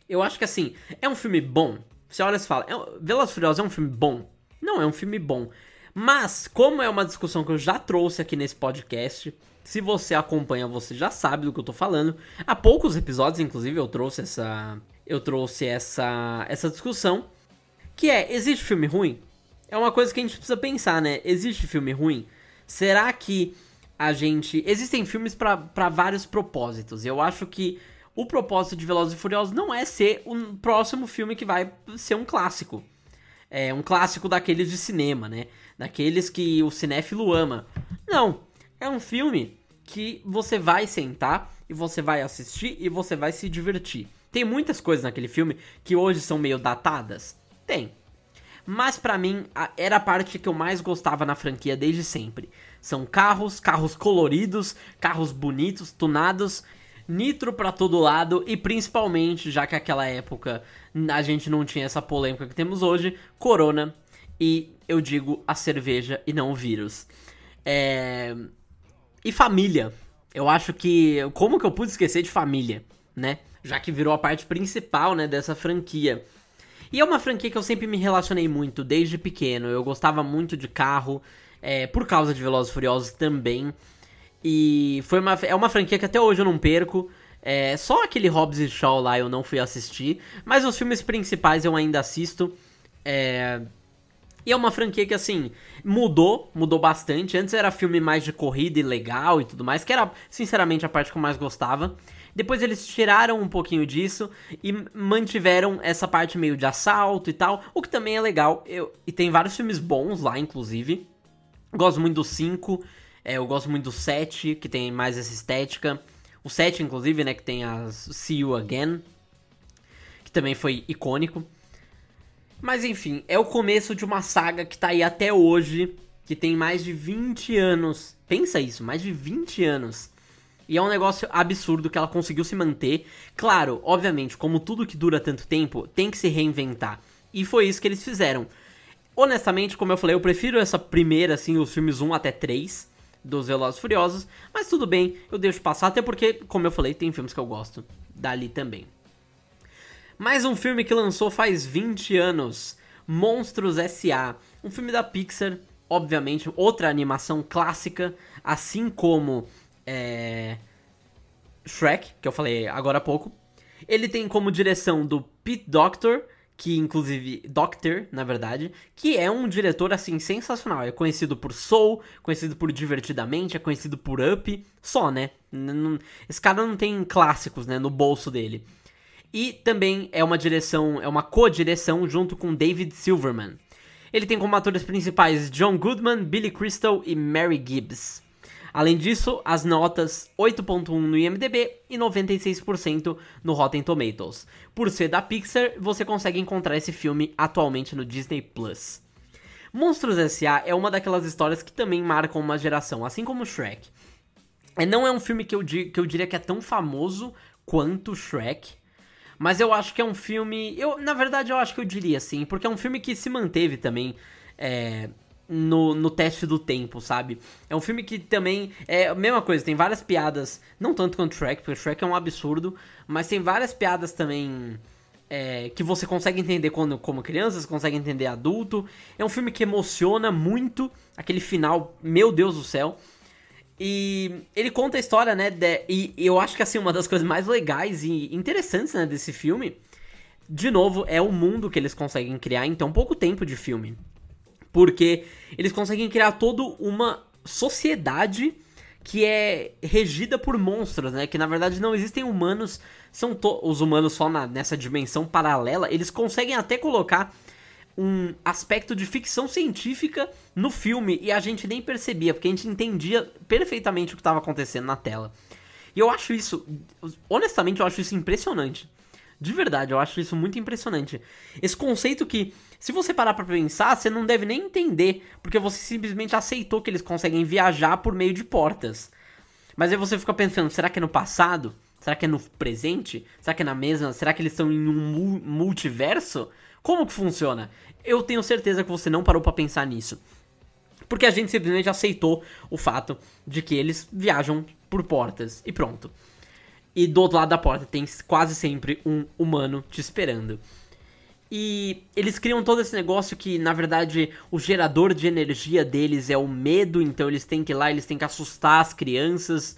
Eu acho que assim, é um filme bom. Você olha e fala, é, Velozes Furiosos é um filme bom? Não, é um filme bom. Mas, como é uma discussão que eu já trouxe aqui nesse podcast, se você acompanha, você já sabe do que eu tô falando. Há poucos episódios, inclusive, eu trouxe essa. Eu trouxe essa. essa discussão. Que é, existe filme ruim? É uma coisa que a gente precisa pensar, né? Existe filme ruim? Será que a gente. Existem filmes para vários propósitos. Eu acho que o propósito de Velozes e Furiosos não é ser o próximo filme que vai ser um clássico. É um clássico daqueles de cinema, né? Daqueles que o cinéfilo ama. Não. É um filme que você vai sentar e você vai assistir e você vai se divertir. Tem muitas coisas naquele filme que hoje são meio datadas? Tem. Mas para mim era a parte que eu mais gostava na franquia desde sempre. São carros, carros coloridos, carros bonitos, tunados, nitro para todo lado e principalmente, já que naquela época a gente não tinha essa polêmica que temos hoje, Corona e eu digo a cerveja e não o vírus. É... E família. Eu acho que. Como que eu pude esquecer de família, né? Já que virou a parte principal, né, dessa franquia. E é uma franquia que eu sempre me relacionei muito desde pequeno. Eu gostava muito de carro, é, por causa de Velozes e Furiosos também. E foi uma, é uma franquia que até hoje eu não perco. É, só aquele Hobbs e Shaw lá eu não fui assistir. Mas os filmes principais eu ainda assisto. É, e é uma franquia que, assim, mudou, mudou bastante. Antes era filme mais de corrida e legal e tudo mais, que era, sinceramente, a parte que eu mais gostava. Depois eles tiraram um pouquinho disso e mantiveram essa parte meio de assalto e tal, o que também é legal. Eu, e tem vários filmes bons lá, inclusive. Gosto muito do 5, é, eu gosto muito do 7, que tem mais essa estética. O 7, inclusive, né, que tem a See You Again, que também foi icônico. Mas enfim, é o começo de uma saga que tá aí até hoje que tem mais de 20 anos. Pensa isso, mais de 20 anos. E é um negócio absurdo que ela conseguiu se manter. Claro, obviamente, como tudo que dura tanto tempo, tem que se reinventar. E foi isso que eles fizeram. Honestamente, como eu falei, eu prefiro essa primeira, assim, os filmes 1 até 3 dos Velozes Furiosos, mas tudo bem, eu deixo passar, até porque, como eu falei, tem filmes que eu gosto dali também. Mais um filme que lançou faz 20 anos, Monstros S.A., um filme da Pixar, obviamente, outra animação clássica, assim como é, Shrek, que eu falei agora há pouco. Ele tem como direção do Pete Doctor, que inclusive Doctor, na verdade, que é um diretor assim sensacional. É conhecido por Soul, conhecido por Divertidamente, é conhecido por Up, só, né? Esse cara não tem clássicos, né, no bolso dele. E também é uma direção, é uma co-direção junto com David Silverman. Ele tem como atores principais John Goodman, Billy Crystal e Mary Gibbs. Além disso, as notas 8.1 no IMDb e 96% no Rotten Tomatoes. Por ser da Pixar, você consegue encontrar esse filme atualmente no Disney Plus. Monstros S.A. é uma daquelas histórias que também marcam uma geração, assim como Shrek. É, não é um filme que eu, que eu diria que é tão famoso quanto Shrek, mas eu acho que é um filme. Eu, na verdade, eu acho que eu diria assim, porque é um filme que se manteve também é, no, no teste do tempo, sabe? É um filme que também é a mesma coisa, tem várias piadas, não tanto quanto Shrek, porque Shrek é um absurdo, mas tem várias piadas também é, que você consegue entender quando, como criança, você consegue entender adulto. É um filme que emociona muito, aquele final, meu Deus do céu. E ele conta a história, né? De, e, eu acho que assim, uma das coisas mais legais e interessantes né, desse filme, de novo, é o mundo que eles conseguem criar em tão pouco tempo de filme. Porque eles conseguem criar toda uma sociedade que é regida por monstros, né? Que na verdade não existem humanos, são os humanos só na, nessa dimensão paralela. Eles conseguem até colocar um aspecto de ficção científica no filme e a gente nem percebia, porque a gente entendia perfeitamente o que estava acontecendo na tela. E eu acho isso, honestamente, eu acho isso impressionante. De verdade, eu acho isso muito impressionante. Esse conceito que se você parar pra pensar, você não deve nem entender, porque você simplesmente aceitou que eles conseguem viajar por meio de portas. Mas aí você fica pensando, será que é no passado? Será que é no presente? Será que é na mesma? Será que eles estão em um multiverso? Como que funciona? Eu tenho certeza que você não parou para pensar nisso. Porque a gente simplesmente aceitou o fato de que eles viajam por portas e pronto. E do outro lado da porta tem quase sempre um humano te esperando. E eles criam todo esse negócio que, na verdade, o gerador de energia deles é o medo, então eles têm que ir lá, eles têm que assustar as crianças.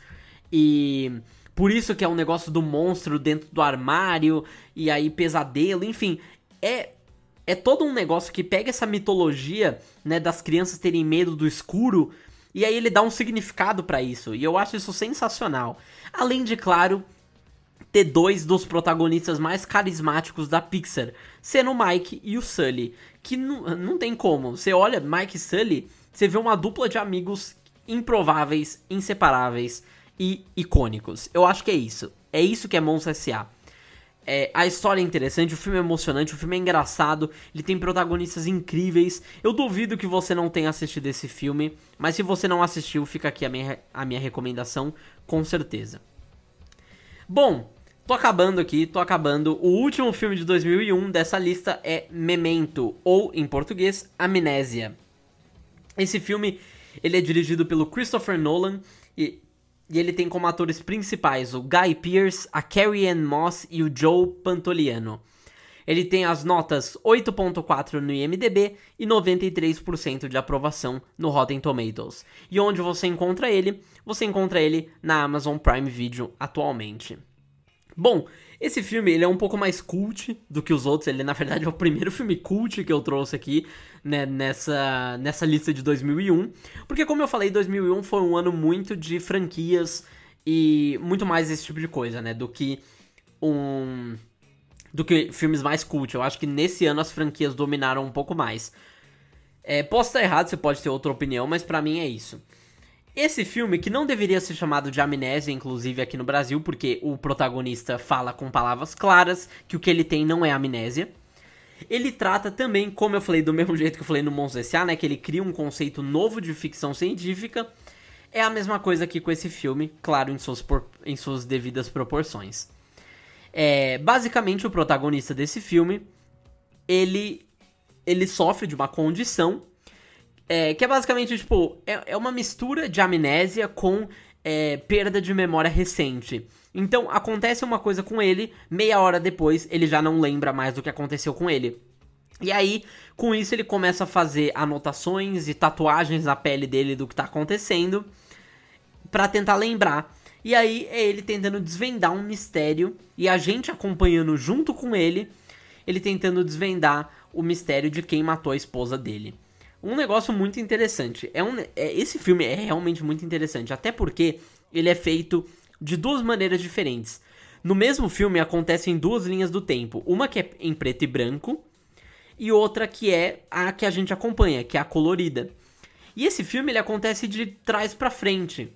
E por isso que é um negócio do monstro dentro do armário, e aí pesadelo, enfim. É, é todo um negócio que pega essa mitologia, né, das crianças terem medo do escuro, e aí ele dá um significado para isso. E eu acho isso sensacional. Além de, claro, ter dois dos protagonistas mais carismáticos da Pixar, sendo o Mike e o Sully. Que não tem como. Você olha Mike e Sully, você vê uma dupla de amigos improváveis, inseparáveis e icônicos. Eu acho que é isso. É isso que é Monstro S.A. É, a história é interessante, o filme é emocionante, o filme é engraçado, ele tem protagonistas incríveis. Eu duvido que você não tenha assistido esse filme, mas se você não assistiu, fica aqui a minha, a minha recomendação, com certeza. Bom, Tô acabando aqui, tô acabando. O último filme de 2001 dessa lista é Memento, ou em português, Amnésia. Esse filme, ele é dirigido pelo Christopher Nolan e, e ele tem como atores principais o Guy Pearce, a Carrie Ann Moss e o Joe Pantoliano. Ele tem as notas 8.4 no IMDb e 93% de aprovação no Rotten Tomatoes. E onde você encontra ele? Você encontra ele na Amazon Prime Video atualmente. Bom, esse filme ele é um pouco mais cult do que os outros. Ele, na verdade, é o primeiro filme cult que eu trouxe aqui né, nessa, nessa lista de 2001. Porque, como eu falei, 2001 foi um ano muito de franquias e muito mais esse tipo de coisa, né? Do que um. Do que filmes mais cult. Eu acho que nesse ano as franquias dominaram um pouco mais. É, posso estar errado, você pode ter outra opinião, mas para mim é isso. Esse filme, que não deveria ser chamado de amnésia, inclusive aqui no Brasil, porque o protagonista fala com palavras claras que o que ele tem não é amnésia. Ele trata também, como eu falei, do mesmo jeito que eu falei no Monstros S.A., né? Que ele cria um conceito novo de ficção científica. É a mesma coisa aqui com esse filme, claro, em suas, por... em suas devidas proporções. É, basicamente, o protagonista desse filme, ele, ele sofre de uma condição é, que é basicamente, tipo, é, é uma mistura de amnésia com é, perda de memória recente. Então, acontece uma coisa com ele, meia hora depois, ele já não lembra mais do que aconteceu com ele. E aí, com isso, ele começa a fazer anotações e tatuagens na pele dele do que tá acontecendo para tentar lembrar. E aí é ele tentando desvendar um mistério e a gente acompanhando junto com ele, ele tentando desvendar o mistério de quem matou a esposa dele. Um negócio muito interessante. É um, é, esse filme é realmente muito interessante, até porque ele é feito de duas maneiras diferentes. No mesmo filme acontecem duas linhas do tempo, uma que é em preto e branco e outra que é a que a gente acompanha, que é a colorida. E esse filme ele acontece de trás para frente.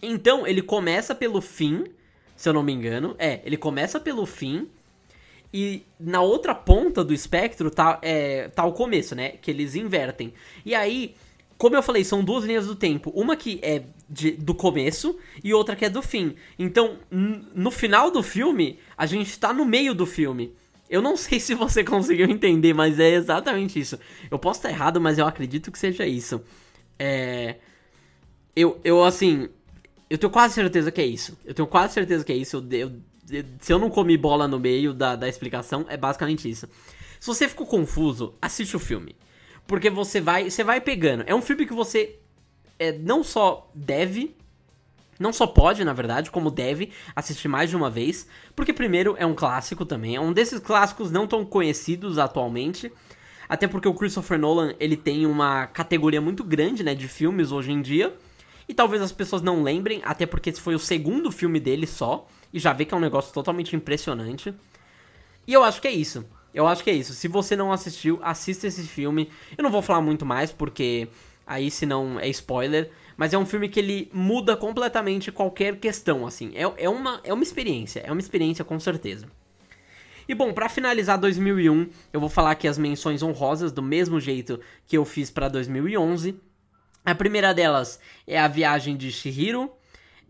Então, ele começa pelo fim, se eu não me engano. É, ele começa pelo fim. E na outra ponta do espectro tá, é, tá o começo, né? Que eles invertem. E aí, como eu falei, são duas linhas do tempo. Uma que é de, do começo e outra que é do fim. Então, no final do filme, a gente tá no meio do filme. Eu não sei se você conseguiu entender, mas é exatamente isso. Eu posso estar errado, mas eu acredito que seja isso. É. Eu, eu assim, eu tenho quase certeza que é isso. Eu tenho quase certeza que é isso. Eu, eu, se eu não comi bola no meio da, da explicação, é basicamente isso. Se você ficou confuso, assiste o filme. Porque você vai, você vai pegando. É um filme que você é, não só deve, não só pode, na verdade, como deve assistir mais de uma vez. Porque, primeiro, é um clássico também. É um desses clássicos não tão conhecidos atualmente. Até porque o Christopher Nolan ele tem uma categoria muito grande né, de filmes hoje em dia. E talvez as pessoas não lembrem, até porque esse foi o segundo filme dele só. E já vê que é um negócio totalmente impressionante. E eu acho que é isso. Eu acho que é isso. Se você não assistiu, assista esse filme. Eu não vou falar muito mais, porque aí senão é spoiler. Mas é um filme que ele muda completamente qualquer questão, assim. É, é, uma, é uma experiência. É uma experiência com certeza. E bom, para finalizar 2001, eu vou falar aqui as menções honrosas do mesmo jeito que eu fiz para 2011. A primeira delas é A Viagem de Shihiro,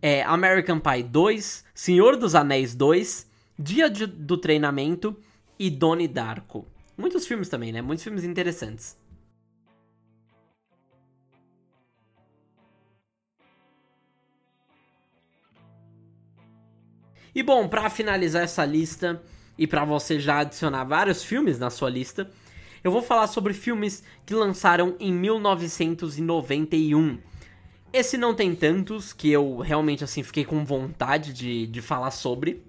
é American Pie 2, Senhor dos Anéis 2, Dia de, do Treinamento e Donnie Darko. Muitos filmes também, né? Muitos filmes interessantes. E bom, para finalizar essa lista e para você já adicionar vários filmes na sua lista, eu vou falar sobre filmes que lançaram em 1991. Esse não tem tantos que eu realmente assim fiquei com vontade de, de falar sobre,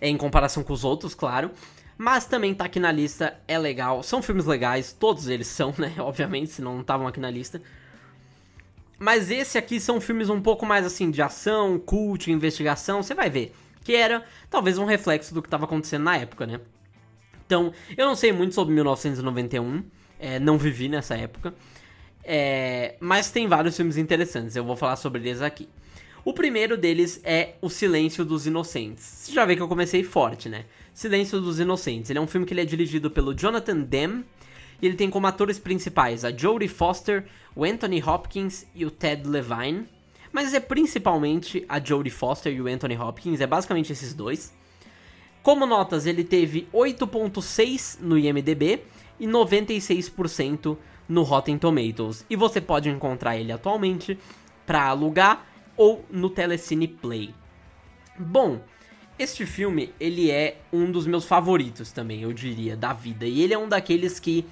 em comparação com os outros, claro. Mas também tá aqui na lista, é legal. São filmes legais, todos eles são, né? Obviamente, se não estavam aqui na lista. Mas esse aqui são filmes um pouco mais assim de ação, cult, investigação, você vai ver. Que era talvez um reflexo do que estava acontecendo na época, né? Então, eu não sei muito sobre 1991, é, não vivi nessa época, é, mas tem vários filmes interessantes, eu vou falar sobre eles aqui. O primeiro deles é O Silêncio dos Inocentes. Você já vê que eu comecei forte, né? Silêncio dos Inocentes. Ele é um filme que ele é dirigido pelo Jonathan Demme e ele tem como atores principais a Jodie Foster, o Anthony Hopkins e o Ted Levine. Mas é principalmente a Jodie Foster e o Anthony Hopkins, é basicamente esses dois. Como notas, ele teve 8.6 no IMDb e 96% no Rotten Tomatoes. E você pode encontrar ele atualmente para alugar ou no Telecine Play. Bom, este filme, ele é um dos meus favoritos também, eu diria, da vida. E ele é um daqueles que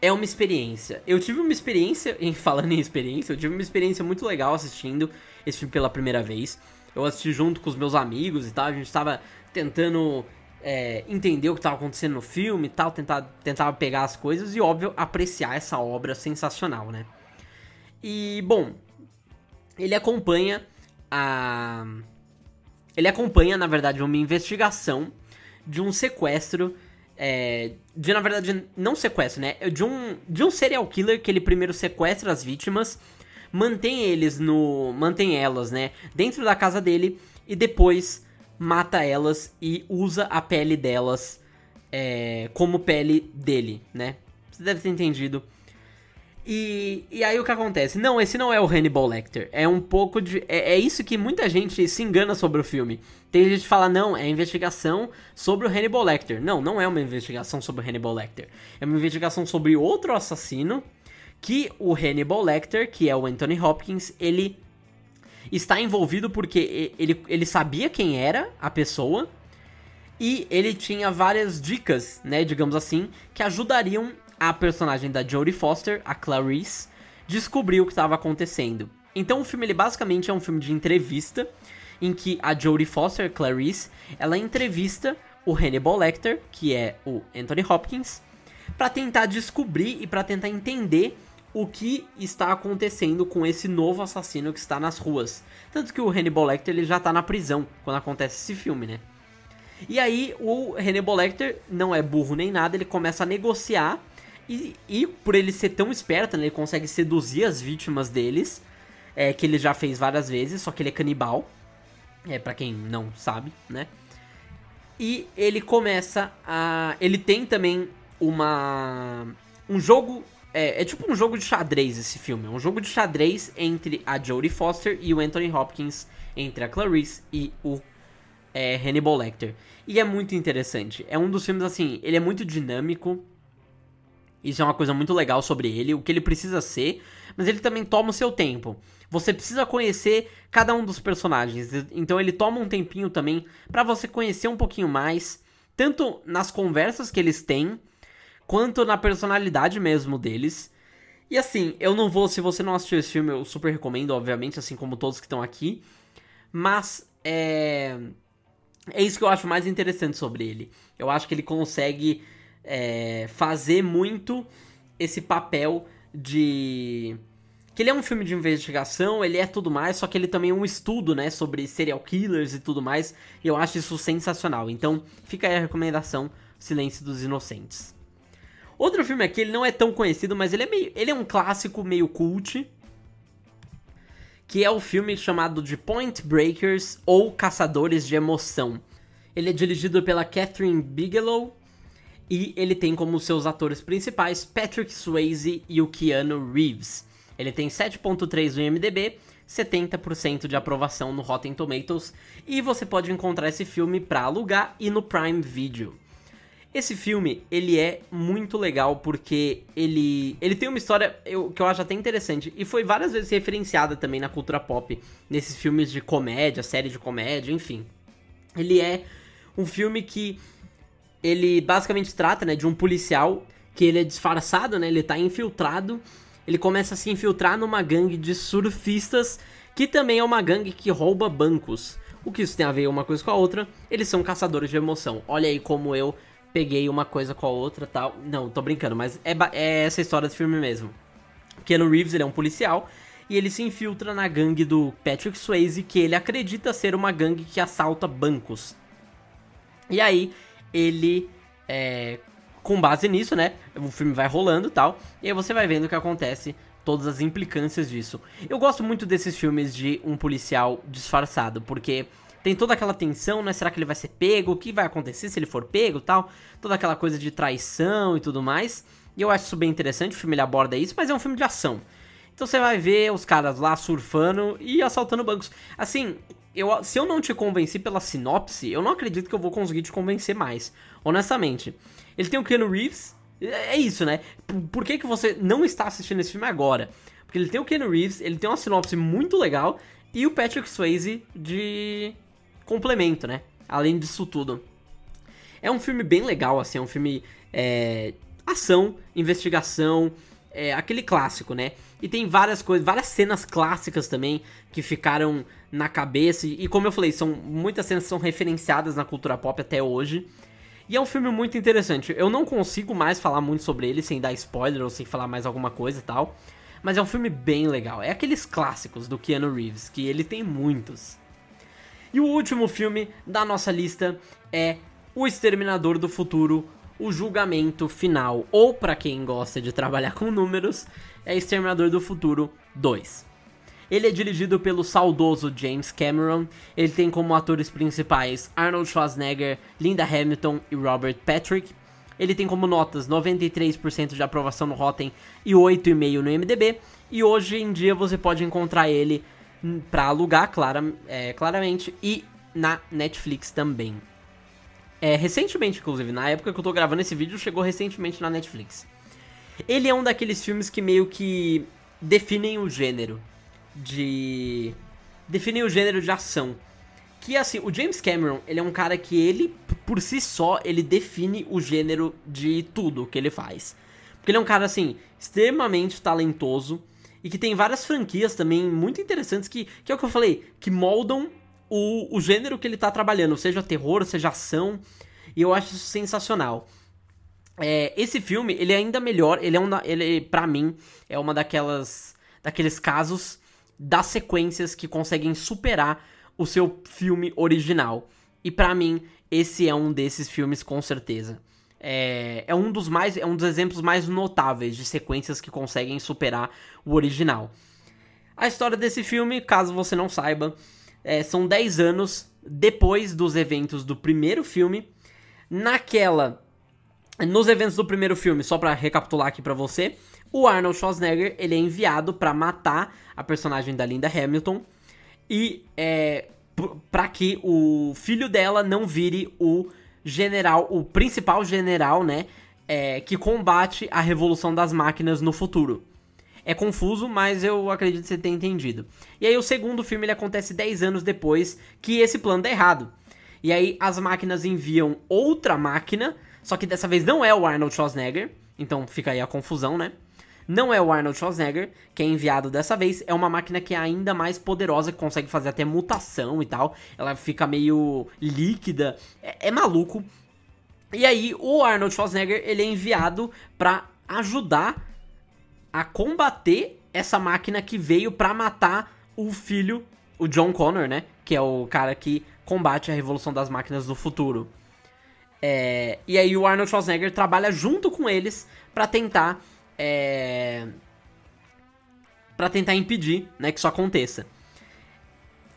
é uma experiência. Eu tive uma experiência, em falando em experiência, eu tive uma experiência muito legal assistindo esse filme pela primeira vez. Eu assisti junto com os meus amigos e tal, a gente estava tentando é, entender o que estava acontecendo no filme e tal, tentar, tentava pegar as coisas e, óbvio, apreciar essa obra sensacional, né? E, bom, ele acompanha a. Ele acompanha, na verdade, uma investigação de um sequestro. É, de, na verdade, não sequestro, né? De um, de um serial killer que ele primeiro sequestra as vítimas, mantém eles no. mantém elas, né? Dentro da casa dele e depois mata elas e usa a pele delas é, como pele dele, né? Você deve ter entendido. E, e aí o que acontece? Não, esse não é o Hannibal Lecter. É um pouco de. É, é isso que muita gente se engana sobre o filme. Tem gente que fala, não, é investigação sobre o Hannibal Lecter. Não, não é uma investigação sobre o Hannibal Lecter. É uma investigação sobre outro assassino que o Hannibal Lecter, que é o Anthony Hopkins, ele está envolvido porque ele, ele sabia quem era a pessoa e ele tinha várias dicas, né, digamos assim, que ajudariam a personagem da Jodie Foster, a Clarice, descobrir o que estava acontecendo. Então o filme ele basicamente é um filme de entrevista em que a Jodie Foster, Clarice, ela entrevista o Hannibal Lecter, que é o Anthony Hopkins, para tentar descobrir e para tentar entender o que está acontecendo com esse novo assassino que está nas ruas. Tanto que o Hannibal Lecter ele já está na prisão quando acontece esse filme, né? E aí o Hannibal Lecter não é burro nem nada, ele começa a negociar e, e por ele ser tão esperto, né, ele consegue seduzir as vítimas deles, é, que ele já fez várias vezes, só que ele é canibal, é para quem não sabe, né? E ele começa a, ele tem também uma um jogo é, é, tipo um jogo de xadrez esse filme. É um jogo de xadrez entre a Jodie Foster e o Anthony Hopkins, entre a Clarice e o é, Hannibal Lecter. E é muito interessante. É um dos filmes, assim, ele é muito dinâmico. Isso é uma coisa muito legal sobre ele, o que ele precisa ser, mas ele também toma o seu tempo. Você precisa conhecer cada um dos personagens, então ele toma um tempinho também para você conhecer um pouquinho mais, tanto nas conversas que eles têm, quanto na personalidade mesmo deles. E assim, eu não vou, se você não assistiu esse filme, eu super recomendo, obviamente, assim como todos que estão aqui. Mas é. É isso que eu acho mais interessante sobre ele. Eu acho que ele consegue é, fazer muito esse papel de. Que ele é um filme de investigação, ele é tudo mais, só que ele também é um estudo, né, sobre serial killers e tudo mais, e eu acho isso sensacional. Então, fica aí a recomendação: Silêncio dos Inocentes. Outro filme aqui, ele não é tão conhecido, mas ele é, meio, ele é um clássico meio cult, que é o filme chamado de Point Breakers ou Caçadores de Emoção. Ele é dirigido pela Catherine Bigelow e ele tem como seus atores principais Patrick Swayze e o Keanu Reeves. Ele tem 7.3 no IMDb, 70% de aprovação no Rotten Tomatoes e você pode encontrar esse filme para alugar e no Prime Video. Esse filme, ele é muito legal porque ele, ele tem uma história eu, que eu acho até interessante e foi várias vezes referenciada também na cultura pop, nesses filmes de comédia, série de comédia, enfim. Ele é um filme que ele basicamente trata, né, de um policial que ele é disfarçado, né, ele tá infiltrado, ele começa a se infiltrar numa gangue de surfistas, que também é uma gangue que rouba bancos. O que isso tem a ver uma coisa com a outra? Eles são caçadores de emoção. Olha aí como eu peguei uma coisa com a outra tal. Não, tô brincando, mas é, é essa história do filme mesmo. Keanu Reeves, ele é um policial, e ele se infiltra na gangue do Patrick Swayze, que ele acredita ser uma gangue que assalta bancos. E aí, ele, é, com base nisso, né, o filme vai rolando e tal, e aí você vai vendo o que acontece, todas as implicâncias disso. Eu gosto muito desses filmes de um policial disfarçado, porque tem toda aquela tensão, né, será que ele vai ser pego, o que vai acontecer se ele for pego tal, toda aquela coisa de traição e tudo mais, e eu acho isso bem interessante, o filme ele aborda isso, mas é um filme de ação. Então você vai ver os caras lá surfando e assaltando bancos. Assim, eu, se eu não te convenci pela sinopse, eu não acredito que eu vou conseguir te convencer mais. Honestamente. Ele tem o Keanu Reeves. É, isso, né? Por que, que você não está assistindo esse filme agora? Porque ele tem o Keanu Reeves, ele tem uma sinopse muito legal. E o Patrick Swayze de complemento, né? Além disso tudo. É um filme bem legal, assim. É um filme. É, ação, investigação. É aquele clássico, né? E tem várias coisas, várias cenas clássicas também que ficaram na cabeça. E como eu falei, são muitas cenas são referenciadas na cultura pop até hoje. E é um filme muito interessante. Eu não consigo mais falar muito sobre ele sem dar spoiler ou sem falar mais alguma coisa e tal. Mas é um filme bem legal. É aqueles clássicos do Keanu Reeves, que ele tem muitos. E o último filme da nossa lista é O Exterminador do Futuro, O Julgamento Final. Ou, para quem gosta de trabalhar com números, é Exterminador do Futuro 2. Ele é dirigido pelo saudoso James Cameron. Ele tem como atores principais Arnold Schwarzenegger, Linda Hamilton e Robert Patrick. Ele tem como notas 93% de aprovação no Rotten e 8,5% no MDB. E hoje em dia você pode encontrar ele pra alugar, clara, é, claramente, e na Netflix também. É, recentemente, inclusive, na época que eu tô gravando esse vídeo, chegou recentemente na Netflix. Ele é um daqueles filmes que meio que definem o gênero de. definem o gênero de ação. Que assim, o James Cameron, ele é um cara que ele, por si só, ele define o gênero de tudo que ele faz. Porque ele é um cara, assim, extremamente talentoso e que tem várias franquias também muito interessantes que, que é o que eu falei, que moldam o, o gênero que ele tá trabalhando, seja terror, seja ação, e eu acho isso sensacional. É, esse filme, ele é ainda melhor, ele é um, ele, pra mim, é uma daquelas, daqueles casos das sequências que conseguem superar o seu filme original. E para mim, esse é um desses filmes com certeza. É, é, um dos mais é um dos exemplos mais notáveis de sequências que conseguem superar o original. A história desse filme, caso você não saiba, é, são 10 anos depois dos eventos do primeiro filme. Naquela nos eventos do primeiro filme, só para recapitular aqui para você, o Arnold Schwarzenegger ele é enviado para matar a personagem da Linda Hamilton e é, para que o filho dela não vire o general, o principal general, né, é, que combate a revolução das máquinas no futuro. É confuso, mas eu acredito que você tenha entendido. E aí o segundo filme ele acontece 10 anos depois que esse plano dá errado. E aí as máquinas enviam outra máquina, só que dessa vez não é o Arnold Schwarzenegger, então fica aí a confusão, né? Não é o Arnold Schwarzenegger que é enviado dessa vez, é uma máquina que é ainda mais poderosa, que consegue fazer até mutação e tal. Ela fica meio líquida, é, é maluco. E aí o Arnold Schwarzenegger ele é enviado para ajudar a combater essa máquina que veio para matar o filho, o John Connor, né? Que é o cara que combate a revolução das máquinas do futuro. É, e aí o Arnold Schwarzenegger trabalha junto com eles para tentar é, para tentar impedir, né, que isso aconteça.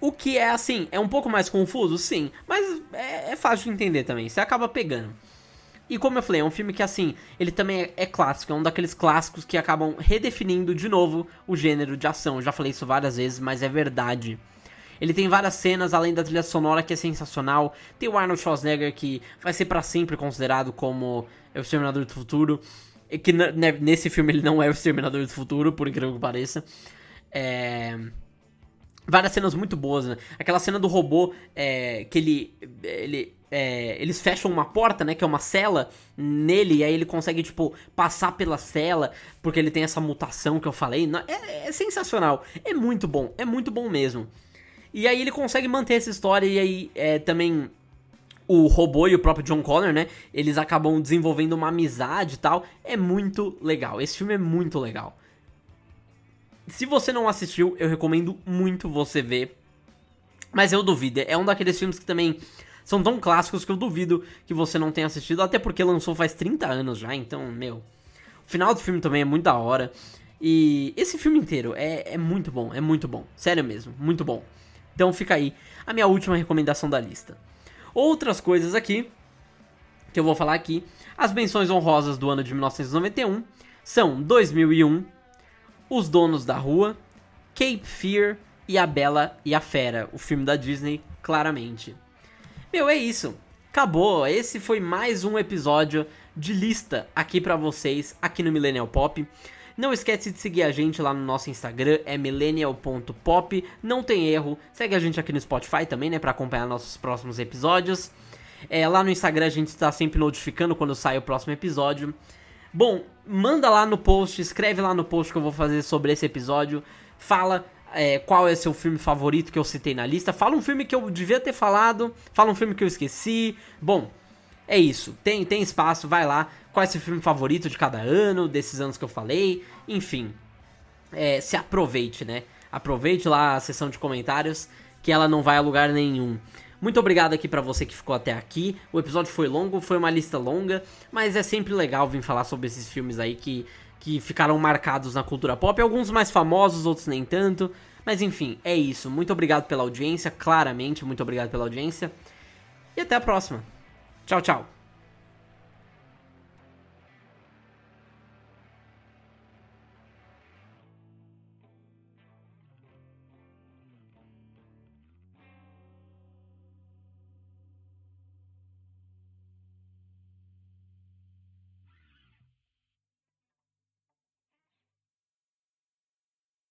O que é assim, é um pouco mais confuso, sim, mas é, é fácil de entender também. Você acaba pegando. E como eu falei, é um filme que, assim, ele também é, é, clássico, é um daqueles clássicos que acabam redefinindo de novo o gênero de ação. Eu já falei isso várias vezes, mas é verdade. Ele tem várias cenas, além da trilha sonora, que é sensacional. Tem o Arnold Schwarzenegger, que vai ser para sempre considerado como o Exterminador do Futuro. Que nesse filme ele não é o Exterminador do Futuro, por incrível que pareça. É várias cenas muito boas, né? Aquela cena do robô é, que ele. ele é, eles fecham uma porta, né? Que é uma cela nele, e aí ele consegue, tipo, passar pela cela, porque ele tem essa mutação que eu falei. É, é sensacional. É muito bom, é muito bom mesmo. E aí ele consegue manter essa história, e aí é, também o robô e o próprio John Connor, né? Eles acabam desenvolvendo uma amizade e tal. É muito legal. Esse filme é muito legal. Se você não assistiu, eu recomendo muito você ver. Mas eu duvido, é um daqueles filmes que também são tão clássicos que eu duvido que você não tenha assistido, até porque lançou faz 30 anos já, então, meu. O final do filme também é muito da hora. E esse filme inteiro é, é muito bom, é muito bom. Sério mesmo, muito bom. Então fica aí a minha última recomendação da lista. Outras coisas aqui que eu vou falar aqui. As menções honrosas do ano de 1991 são 2001, os Donos da Rua, Cape Fear e A Bela e a Fera, o filme da Disney, claramente. Meu, é isso. Acabou. Esse foi mais um episódio de lista aqui para vocês, aqui no Millennial Pop. Não esquece de seguir a gente lá no nosso Instagram, é millennial.pop, não tem erro. Segue a gente aqui no Spotify também, né, para acompanhar nossos próximos episódios. É, lá no Instagram a gente está sempre notificando quando sai o próximo episódio. Bom, manda lá no post, escreve lá no post que eu vou fazer sobre esse episódio. Fala é, qual é seu filme favorito que eu citei na lista. Fala um filme que eu devia ter falado. Fala um filme que eu esqueci. Bom, é isso. Tem, tem espaço, vai lá. Qual é seu filme favorito de cada ano, desses anos que eu falei. Enfim, é, se aproveite, né? Aproveite lá a sessão de comentários, que ela não vai a lugar nenhum. Muito obrigado aqui para você que ficou até aqui. O episódio foi longo, foi uma lista longa, mas é sempre legal vir falar sobre esses filmes aí que, que ficaram marcados na cultura pop. Alguns mais famosos, outros nem tanto. Mas enfim, é isso. Muito obrigado pela audiência, claramente, muito obrigado pela audiência. E até a próxima. Tchau, tchau.